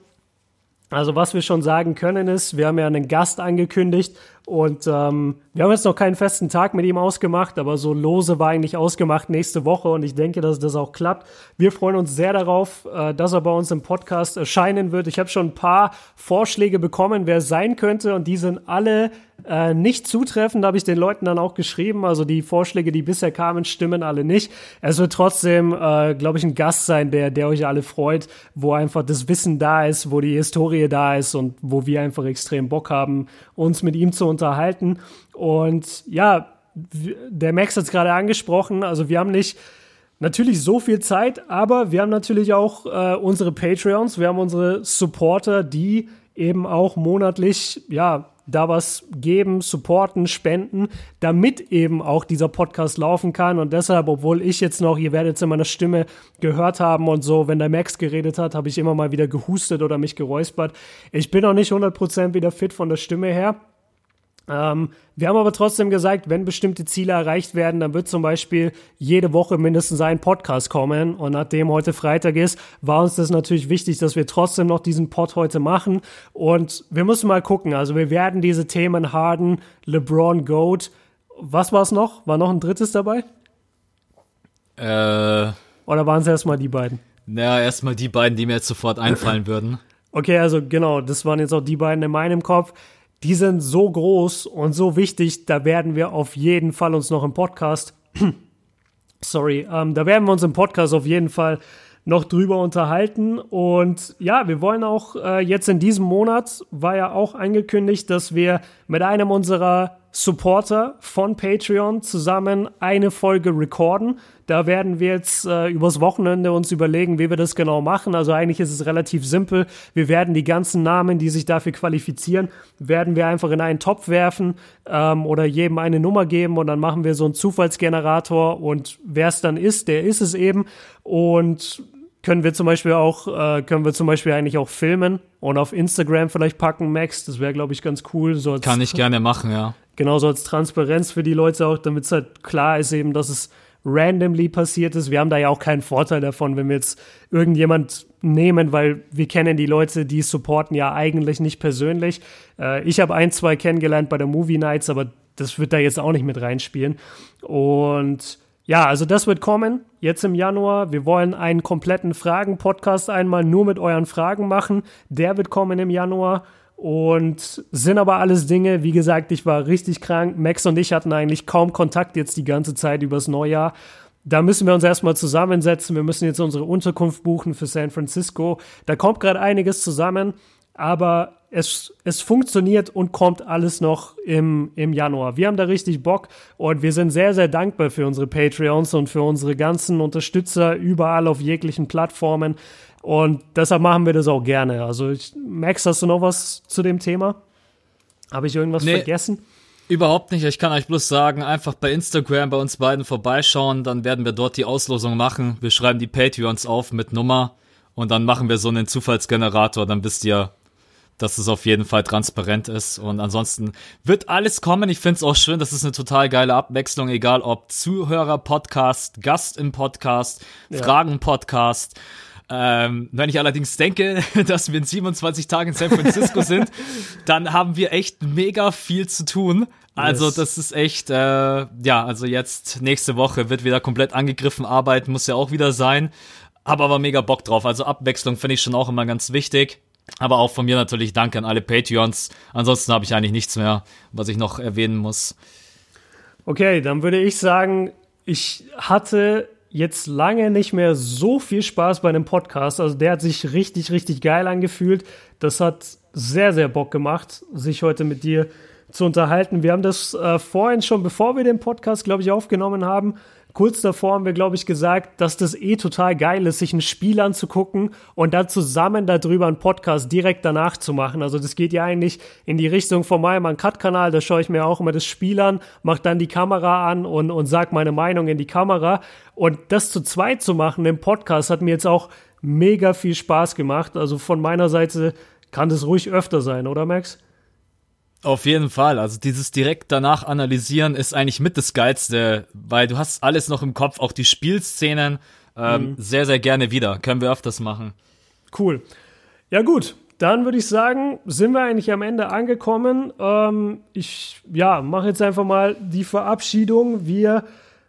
Also was wir schon sagen können ist, wir haben ja einen Gast angekündigt Und ähm, wir haben jetzt noch keinen festen Tag mit ihm ausgemacht, aber so lose war eigentlich ausgemacht nächste Woche und ich denke, dass das auch klappt. Wir freuen uns sehr darauf, äh, dass er bei uns im Podcast erscheinen wird. Ich habe schon ein paar Vorschläge bekommen, wer sein könnte und die sind alle äh, nicht zutreffend, habe ich den Leuten dann auch geschrieben. Also die Vorschläge, die bisher kamen, stimmen alle nicht. Es wird trotzdem, äh, glaube ich, ein Gast sein, der, der euch alle freut, wo einfach das Wissen da ist, wo die Historie da ist und wo wir einfach extrem Bock haben, uns mit ihm zu unterhalten. Und ja, der Max hat es gerade angesprochen, also wir haben nicht natürlich so viel Zeit, aber wir haben natürlich auch äh, unsere Patreons, wir haben unsere Supporter, die eben auch monatlich, ja, da was geben, supporten, spenden, damit eben auch dieser Podcast laufen kann. Und deshalb, obwohl ich jetzt noch, ihr werdet es in meiner Stimme gehört haben und so, wenn der Max geredet hat, habe ich immer mal wieder gehustet oder mich geräuspert. Ich bin noch nicht 100% wieder fit von der Stimme her. Ähm, wir haben aber trotzdem gesagt, wenn bestimmte Ziele erreicht werden, dann wird zum Beispiel jede Woche mindestens ein Podcast kommen. Und nachdem heute Freitag ist, war uns das natürlich wichtig, dass wir trotzdem noch diesen Pod heute machen. Und wir müssen mal gucken. Also wir werden diese Themen Harden, LeBron, Goat. Was war es noch? War noch ein drittes dabei? Äh, Oder waren es erstmal die beiden? naja, erstmal die beiden, die mir jetzt sofort einfallen würden. Okay, also genau, das waren jetzt auch die beiden in meinem Kopf. Die sind so groß und so wichtig, da werden wir auf jeden Fall uns noch im Podcast, sorry, ähm, da werden wir uns im Podcast auf jeden Fall noch drüber unterhalten. Und ja, wir wollen auch äh, jetzt in diesem Monat, war ja auch angekündigt, dass wir mit einem unserer Supporter von Patreon zusammen eine Folge recorden. Da werden wir jetzt äh, übers Wochenende uns überlegen, wie wir das genau machen. Also eigentlich ist es relativ simpel. Wir werden die ganzen Namen, die sich dafür qualifizieren, werden wir einfach in einen Topf werfen ähm, oder jedem eine Nummer geben und dann machen wir so einen Zufallsgenerator und wer es dann ist, der ist es eben. Und können wir zum Beispiel auch, äh, können wir zum Beispiel eigentlich auch filmen und auf Instagram vielleicht packen, Max. Das wäre, glaube ich, ganz cool. So Kann ich gerne machen, ja. Genauso als Transparenz für die Leute auch, damit es halt klar ist eben, dass es randomly passiert ist. Wir haben da ja auch keinen Vorteil davon, wenn wir jetzt irgendjemand nehmen, weil wir kennen die Leute, die supporten, ja eigentlich nicht persönlich. Äh, ich habe ein, zwei kennengelernt bei der Movie Nights, aber das wird da jetzt auch nicht mit reinspielen. Und ja, also das wird kommen jetzt im Januar. Wir wollen einen kompletten Fragen-Podcast einmal nur mit euren Fragen machen. Der wird kommen im Januar. Und sind aber alles Dinge, wie gesagt, ich war richtig krank. Max und ich hatten eigentlich kaum Kontakt jetzt die ganze Zeit übers Neujahr. Da müssen wir uns erstmal zusammensetzen. Wir müssen jetzt unsere Unterkunft buchen für San Francisco. Da kommt gerade einiges zusammen, aber es, es funktioniert und kommt alles noch im, im Januar. Wir haben da richtig Bock und wir sind sehr, sehr dankbar für unsere Patreons und für unsere ganzen Unterstützer überall auf jeglichen Plattformen. Und deshalb machen wir das auch gerne. Also, ich, Max, hast du noch was zu dem Thema? Habe ich irgendwas Nee. vergessen? Überhaupt nicht. Ich kann euch bloß sagen, einfach bei Instagram bei uns beiden vorbeischauen, dann werden wir dort die Auslosung machen. Wir schreiben die Patreons auf mit Nummer und dann machen wir so einen Zufallsgenerator, dann wisst ihr, dass es auf jeden Fall transparent ist. Und ansonsten wird alles kommen. Ich finde es auch schön, das ist eine total geile Abwechslung, egal ob Zuhörer-Podcast, Gast im Podcast, Fragen-Podcast. Ähm, wenn ich allerdings denke, dass wir in 27 Tagen in San Francisco sind, dann haben wir echt mega viel zu tun. Also Yes. das ist echt, äh, ja, also jetzt nächste Woche wird wieder komplett angegriffen. Arbeit muss ja auch wieder sein. Hab aber mega Bock drauf. Also Abwechslung finde ich schon auch immer ganz wichtig. Aber auch von mir natürlich Danke an alle Patreons. Ansonsten habe ich eigentlich nichts mehr, was ich noch erwähnen muss. Okay, dann würde ich sagen, ich hatte jetzt lange nicht mehr so viel Spaß bei einem Podcast. Also der hat sich richtig, richtig geil angefühlt. Das hat sehr, sehr Bock gemacht, sich heute mit dir zu unterhalten. Wir haben das äh, vorhin schon, bevor wir den Podcast, glaube ich, aufgenommen haben, kurz davor haben wir, glaube ich, gesagt, dass das eh total geil ist, sich ein Spiel anzugucken und dann zusammen darüber einen Podcast direkt danach zu machen. Also das geht ja eigentlich in die Richtung von meinem Uncut-Kanal, da schaue ich mir auch immer das Spiel an, mache dann die Kamera an und, und sag meine Meinung in die Kamera. Und das zu zweit zu machen im Podcast hat mir jetzt auch mega viel Spaß gemacht. Also von meiner Seite kann das ruhig öfter sein, oder Max? Auf jeden Fall. Also dieses direkt danach analysieren ist eigentlich mit das Geilste, weil du hast alles noch im Kopf, auch die Spielszenen. Ähm, Sehr, sehr gerne wieder. Können wir öfters machen. Cool. Ja gut, dann würde ich sagen, sind wir eigentlich am Ende angekommen. Ähm, ich ja, mache jetzt einfach mal die Verabschiedung. Wir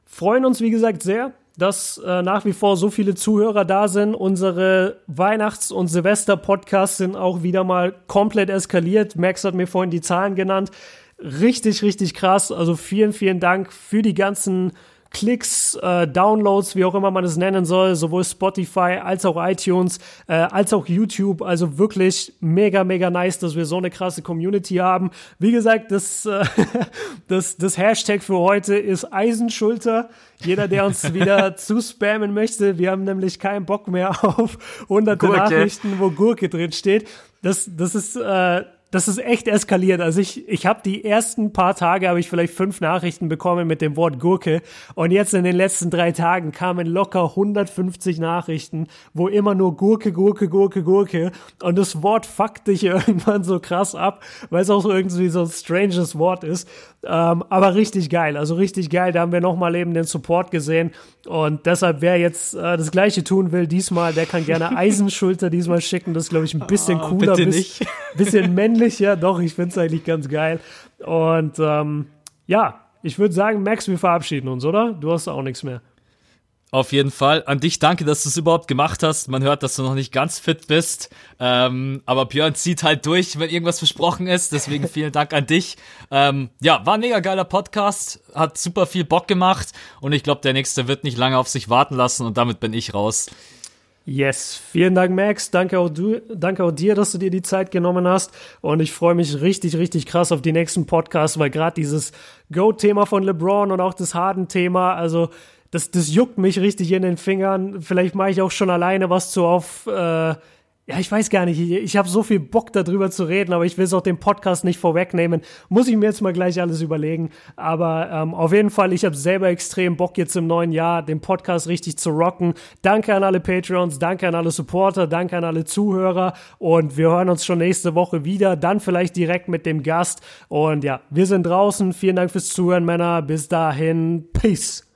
freuen uns, wie gesagt, sehr, dass äh, nach wie vor so viele Zuhörer da sind. Unsere Weihnachts- und Silvester-Podcasts sind auch wieder mal komplett eskaliert. Max hat mir vorhin die Zahlen genannt. Richtig, richtig krass. Also vielen, vielen Dank für die ganzen Klicks, äh, Downloads, wie auch immer man es nennen soll, sowohl Spotify als auch iTunes, äh, als auch YouTube. Also wirklich mega, mega nice, dass wir so eine krasse Community haben. Wie gesagt, das, äh, das, das Hashtag für heute ist Eisenschulter. Jeder, der uns wieder zu spammen möchte, wir haben nämlich keinen Bock mehr auf hunderte Gurke. Nachrichten, wo Gurke drin steht. Das, das ist äh, das ist echt eskaliert. Also ich, ich habe die ersten paar Tage, habe ich vielleicht fünf Nachrichten bekommen mit dem Wort Gurke. Und jetzt in den letzten drei Tagen kamen locker 150 Nachrichten, wo immer nur Gurke, Gurke, Gurke, Gurke. Und das Wort fuckt dich irgendwann so krass ab, weil es auch so irgendwie so ein stranges Wort ist. Ähm, aber richtig geil, also richtig geil. Da haben wir nochmal eben den Support gesehen. Und deshalb, wer jetzt äh, das gleiche tun will, diesmal, der kann gerne Eisenschulter diesmal schicken. Das ist, glaube ich, ein bisschen Oh, cooler, bitte bis- nicht. bisschen männlicher. Doch, ich finde es eigentlich ganz geil. Und ähm, ja, ich würde sagen, Max, wir verabschieden uns, oder? Du hast auch nichts mehr. Auf jeden Fall. An dich danke, dass du es überhaupt gemacht hast. Man hört, dass du noch nicht ganz fit bist. Ähm, aber Björn zieht halt durch, wenn irgendwas versprochen ist. Deswegen vielen Dank an dich. Ähm, ja, war ein mega geiler Podcast. Hat super viel Bock gemacht. Und ich glaube, der nächste wird nicht lange auf sich warten lassen. Und damit bin ich raus. Yes, vielen Dank, Max. Danke auch, du, danke auch dir, dass du dir die Zeit genommen hast. Und ich freue mich richtig, richtig krass auf die nächsten Podcasts, weil gerade dieses Go-Thema von LeBron und auch das Harden-Thema, also das, das juckt mich richtig in den Fingern. Vielleicht mache ich auch schon alleine was zu auf. Äh, ja, ich weiß gar nicht. Ich, ich habe so viel Bock darüber zu reden, aber ich will es auch dem Podcast nicht vorwegnehmen. Muss ich mir jetzt mal gleich alles überlegen. Aber ähm, auf jeden Fall, ich habe selber extrem Bock jetzt im neuen Jahr, den Podcast richtig zu rocken. Danke an alle Patreons, danke an alle Supporter, danke an alle Zuhörer und wir hören uns schon nächste Woche wieder. Dann vielleicht direkt mit dem Gast. Und ja, wir sind draußen. Vielen Dank fürs Zuhören, Männer. Bis dahin. Peace.